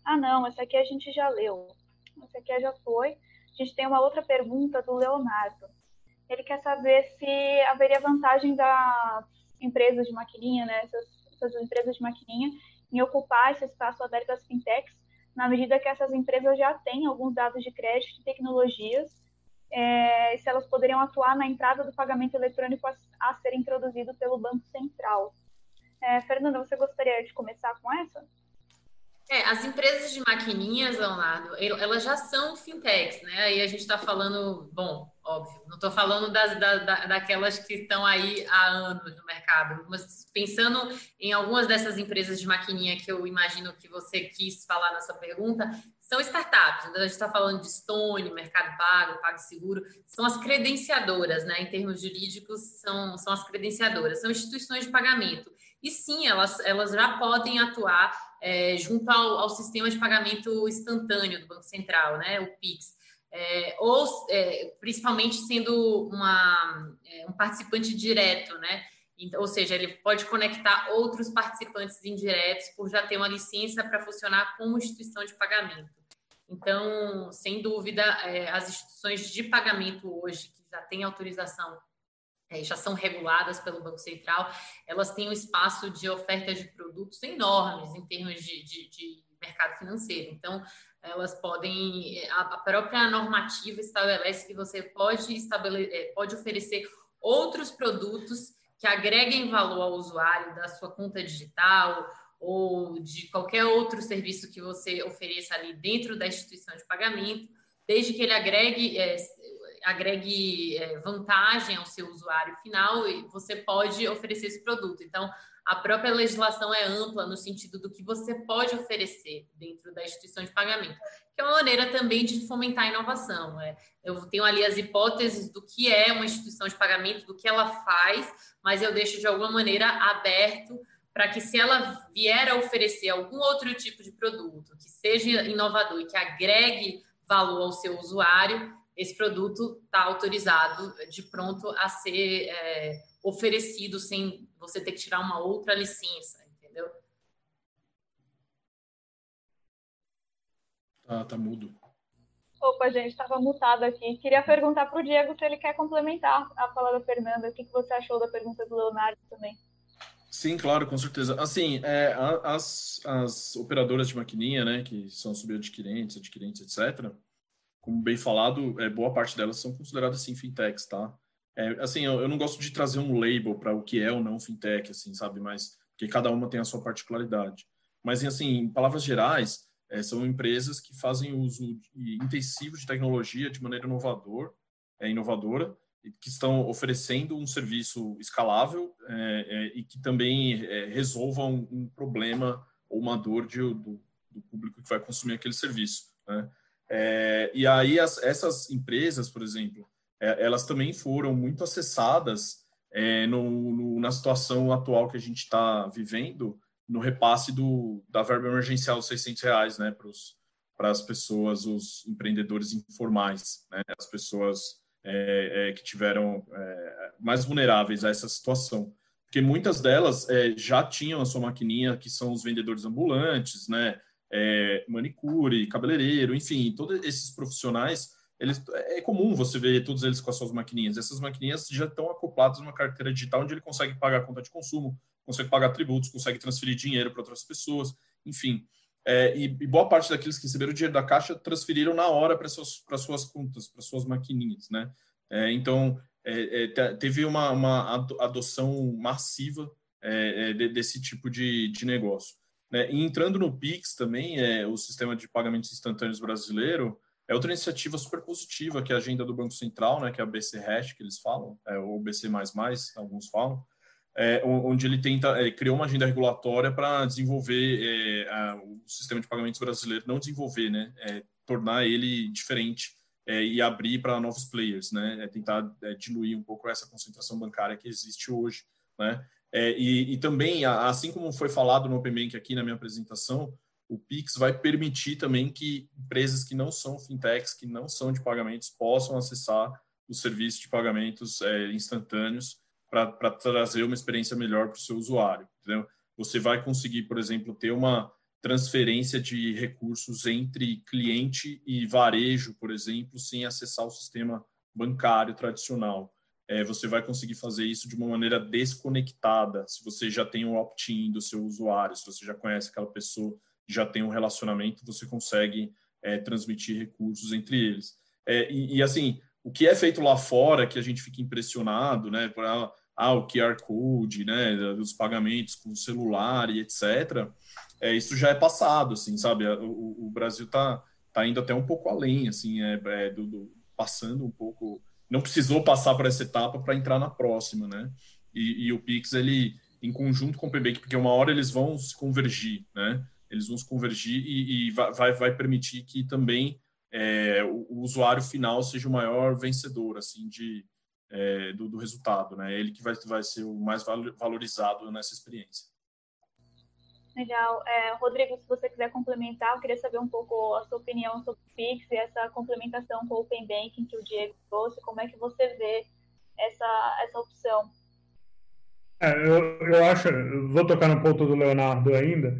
Ah, não, essa aqui a gente já leu. Essa aqui já foi. A gente tem uma outra pergunta do Leonardo. ele quer saber se haveria vantagem das empresas de maquininha, né, essas, essas empresas de maquininha, em ocupar esse espaço aberto das fintechs, na medida que essas empresas já têm alguns dados de crédito e tecnologias, é, se elas poderiam atuar na entrada do pagamento eletrônico a, a ser introduzido pelo Banco Central. É, Fernanda, você gostaria de começar com essa? É, as empresas de maquininhas, Leonardo, elas já são fintechs, né? Aí a gente está falando, bom, óbvio, não estou falando das, da, daquelas que estão aí há anos no mercado, mas pensando em algumas dessas empresas de maquininha que eu imagino que você quis falar na sua pergunta, são startups. Então a gente está falando de Stone, Mercado Pago, PagSeguro, são as credenciadoras, né? Em termos jurídicos, são, são as credenciadoras, são instituições de pagamento. E sim, elas, elas já podem atuar é, junto ao, ao, sistema de pagamento instantâneo do Banco Central, né, o PIX. É, ou é, principalmente sendo uma, é, um participante direto, né? Ou seja, ele pode conectar outros participantes indiretos por já ter uma licença para funcionar como instituição de pagamento. Então, sem dúvida, é, as instituições de pagamento hoje que já têm autorização é, já são reguladas pelo Banco Central, elas têm um espaço de oferta de produtos enormes em termos de, de, de mercado financeiro. Então, elas podem, a própria normativa estabelece que você pode, estabelecer, é, pode oferecer outros produtos que agreguem valor ao usuário da sua conta digital ou de qualquer outro serviço que você ofereça ali dentro da instituição de pagamento, desde que ele agregue é, agregue é, vantagem ao seu usuário final e você pode oferecer esse produto. Então, a própria legislação é ampla no sentido do que você pode oferecer dentro da instituição de pagamento, que é uma maneira também de fomentar a inovação. É, eu tenho ali as hipóteses do que é uma instituição de pagamento, do que ela faz, mas eu deixo de alguma maneira aberto para que se ela vier a oferecer algum outro tipo de produto que seja inovador e que agregue valor ao seu usuário, esse produto está autorizado de pronto a ser é, oferecido sem você ter que tirar uma outra licença, entendeu? Ah, tá mudo. Opa, gente, estava mutado aqui. Queria perguntar para o Diego se ele quer complementar a fala da Fernanda. O que, que você achou da pergunta do Leonardo também? Sim, claro, com certeza. Assim, é, as, as operadoras de maquininha, né, que são subadquirentes, adquirentes, etc., como bem falado, é, boa parte delas são consideradas assim fintechs, tá? É, assim, eu, eu, não gosto de trazer um label para o que é ou não fintech, assim, sabe? Mas porque cada uma tem a sua particularidade. Mas assim, em palavras gerais, é, são empresas que fazem uso intensivo de tecnologia de maneira inovador, é, inovadora, e que estão oferecendo um serviço escalável é, é, e que também é, resolva um, um, problema ou uma dor de, do, do, público que vai consumir aquele serviço. Né? É, e aí as, essas empresas, por exemplo, é, elas também foram muito acessadas é, no, no, na situação atual que a gente está vivendo, no repasse do, da verba emergencial dos 600 reais, né, para as pessoas, os empreendedores informais, né, as pessoas é, é, que tiveram é, mais vulneráveis a essa situação. Porque muitas delas já tinham a sua maquininha, que são os vendedores ambulantes, né, é, manicure, cabeleireiro, enfim, todos esses profissionais, eles, é comum você ver todos eles com as suas maquininhas. Essas maquininhas já estão acopladas numa carteira digital onde ele consegue pagar a conta de consumo, consegue pagar tributos, consegue transferir dinheiro para outras pessoas, enfim. É, e, e, boa parte daqueles que receberam o dinheiro da caixa transferiram na hora para suas, para suas contas, para suas maquininhas, né? É, então, é, é teve uma, uma adoção massiva é, é, desse tipo de, de negócio. Né? E entrando no Pix também, é, o sistema de pagamentos instantâneos brasileiro, é outra iniciativa super positiva, que é a agenda do Banco Central, né, que é a BC Hash, que eles falam, é, ou BC++, alguns falam, é, onde ele tenta, ele criou uma agenda regulatória para desenvolver é, a, o sistema de pagamentos brasileiro, não desenvolver, né, é, tornar ele diferente é, e abrir para novos players, né, é tentar é, diluir um pouco essa concentração bancária que existe hoje, né, é, e, e, também, assim como foi falado no Open Bank aqui na minha apresentação, o Pix vai permitir também que empresas que não são fintechs, que não são de pagamentos, possam acessar os serviços de pagamentos é, instantâneos para trazer uma experiência melhor para o seu usuário. Entendeu? Você vai conseguir, por exemplo, ter uma transferência de recursos entre cliente e varejo, por exemplo, sem acessar o sistema bancário tradicional. É, você vai conseguir fazer isso de uma maneira desconectada. Se você já tem o um opt-in do seu usuário, se você já conhece aquela pessoa, já tem um relacionamento, você consegue é, transmitir recursos entre eles. É, e, e, assim, o que é feito lá fora, que a gente fica impressionado, né? Por, ah, ah o QR Code, né? Dos pagamentos com celular e etc. É, isso já é passado, assim, sabe? O, o Brasil está tá indo até um pouco além, assim, é, é do, do, passando um pouco. Não precisou passar por essa etapa para entrar na próxima, né? E, e, o Pix, ele, em conjunto com o PBank, porque uma hora eles vão se convergir, né? Eles vão se convergir e, e vai, vai permitir que também é, o, o, usuário final seja o maior vencedor, assim, de, é, do, do, resultado, né? Ele que vai, vai ser o mais valorizado nessa experiência. Legal. É, Rodrigo, se você quiser complementar, eu queria saber um pouco a sua opinião sobre o Pix e essa complementação com o Open Banking que o Diego trouxe. Como é que você vê essa, essa opção? É, eu, eu acho, eu vou tocar no ponto do Leonardo ainda.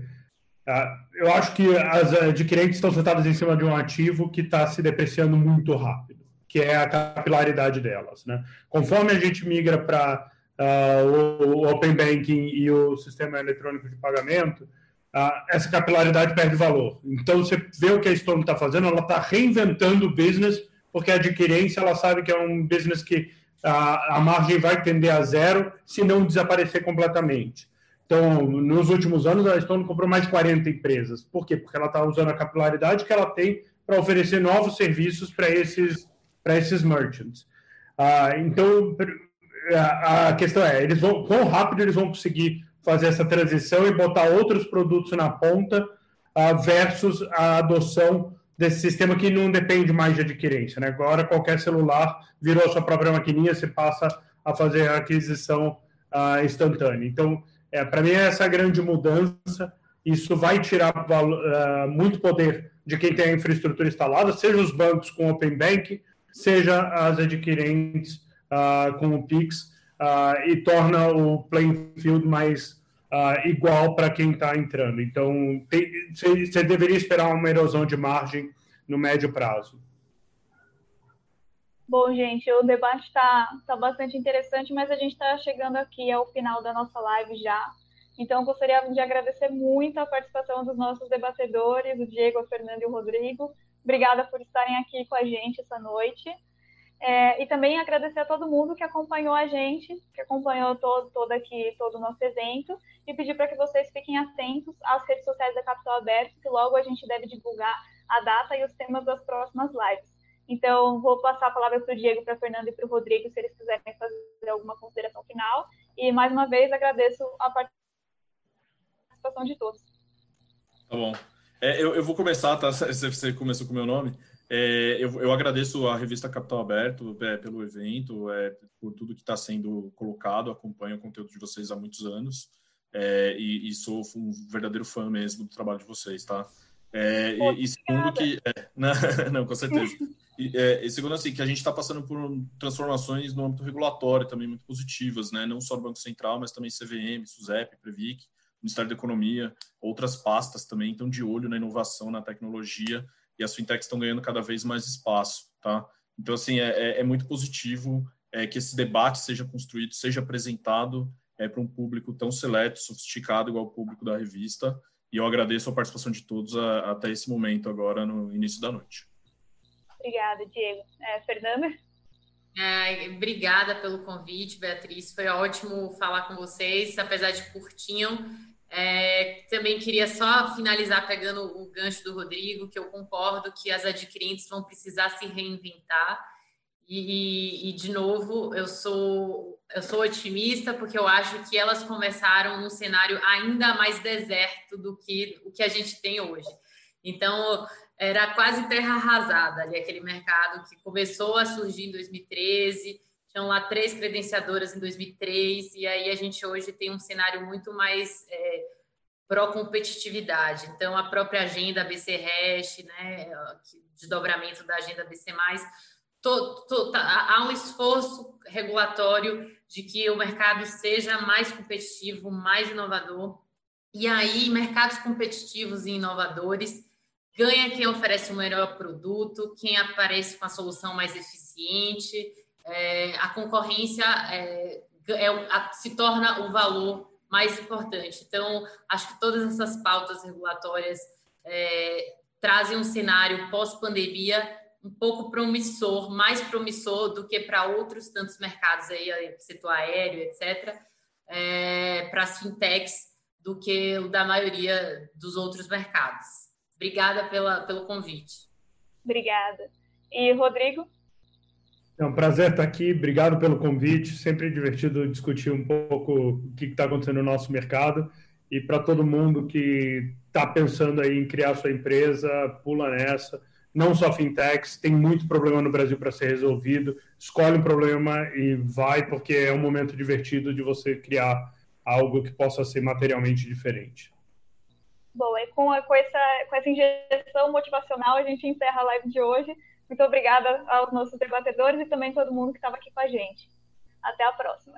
Tá? Eu acho que as adquirentes estão sentadas em cima de um ativo que está se depreciando muito rápido, que é a capilaridade delas. Né? Conforme a gente migra para uh, o, Open Banking e o sistema eletrônico de pagamento, uh, essa capilaridade perde valor. Então, você vê o que a Stone está fazendo, ela está reinventando o business, porque a adquirência ela sabe que é um business que a, a margem vai tender a zero se não desaparecer completamente. Então, nos últimos anos, a Stone comprou mais de 40 empresas. Por quê? Porque ela está usando a capilaridade que ela tem para oferecer novos serviços para esses, esses merchants. Ah, então, a questão é, eles vão, quão rápido eles vão conseguir fazer essa transição e botar outros produtos na ponta uh, versus a adoção desse sistema que não depende mais de adquirência. Né? Agora, qualquer celular virou a sua própria maquininha, você passa a fazer a aquisição uh, instantânea. Então, é, para mim, é essa grande mudança. Isso vai tirar uh, muito poder de quem tem a infraestrutura instalada, seja os bancos com Open Bank, seja as adquirentes uh, com o Pix uh, e torna o playing field mais uh, igual para quem está entrando. Então, você deveria esperar uma erosão de margem no médio prazo. Bom, gente, o debate está tá bastante interessante, mas a gente está chegando aqui ao final da nossa live já. Então, gostaria de agradecer muito a participação dos nossos debatedores, o Diego, a Fernanda e o Rodrigo. Obrigada por estarem aqui com a gente essa noite. É, e também agradecer a todo mundo que acompanhou a gente, que acompanhou todo, todo aqui, todo o nosso evento, e pedir para que vocês fiquem atentos às redes sociais da Capital Aberto, que logo a gente deve divulgar a data e os temas das próximas lives. Então, vou passar a palavra para o Diego, para a Fernanda e para o Rodrigo, se eles quiserem fazer alguma consideração final. E, mais uma vez, agradeço a participação de todos. Tá bom. É, eu, eu, vou começar, tá? Você começou com o meu nome. É, eu, eu, agradeço a revista Capital Aberto é, pelo evento, é, por tudo que está sendo colocado, acompanho o conteúdo de vocês há muitos anos é, e, e, sou um verdadeiro fã mesmo do trabalho de vocês, tá? É, e, e, segundo que... É, não, não, com certeza. E, e, segundo assim, que a gente está passando por transformações no âmbito regulatório também muito positivas, né? Não só o Banco Central, mas também CVM, SUSEP, Previc, Ministério da Economia, outras pastas também estão de olho na inovação, na tecnologia, e as fintechs estão ganhando cada vez mais espaço, tá? Então, assim, é, é, é muito positivo é, que esse debate seja construído, seja apresentado é, para um público tão seleto, sofisticado, igual o público da revista, e eu agradeço a participação de todos a, até esse momento, agora, no início da noite. Obrigada, Diego. É, Fernanda? É, obrigada pelo convite, Beatriz. Foi ótimo falar com vocês, apesar de curtinho. É, também queria só finalizar pegando o gancho do Rodrigo, que eu concordo que as adquirentes vão precisar se reinventar. E, e, de novo, eu sou, eu sou otimista porque eu acho que elas começaram num cenário ainda mais deserto do que o que a gente tem hoje. Então, era quase terra arrasada ali, aquele mercado que começou a surgir em 2013, tinham lá três credenciadoras em 2003, e aí a gente hoje tem um cenário muito mais é, pró-competitividade. Então, a própria agenda BC Hash, né, desdobramento da agenda BC+, to, to, tá, há um esforço regulatório de que o mercado seja mais competitivo, mais inovador, e aí mercados competitivos e inovadores ganha quem oferece o melhor produto, quem aparece com a solução mais eficiente, é, a concorrência é, é, a, se torna o valor mais importante. Então, acho que todas essas pautas regulatórias é, trazem um cenário pós-pandemia um pouco promissor, mais promissor do que para outros tantos mercados aí, setor aéreo, etc., é, para as fintechs do que o da maioria dos outros mercados. Obrigada pela, pelo convite. Obrigada. E Rodrigo? É um prazer estar aqui. Obrigado pelo convite. Sempre divertido discutir um pouco o que está acontecendo no nosso mercado. E para todo mundo que está pensando aí em criar sua empresa, pula nessa. Não só fintechs, tem muito problema no Brasil para ser resolvido. Escolhe um problema e vai, porque é um momento divertido de você criar algo que possa ser materialmente diferente. Bom, e com, com, essa, com essa injeção motivacional, a gente encerra a live de hoje. Muito obrigada aos nossos debatedores e também todo mundo que estava aqui com a gente. Até a próxima.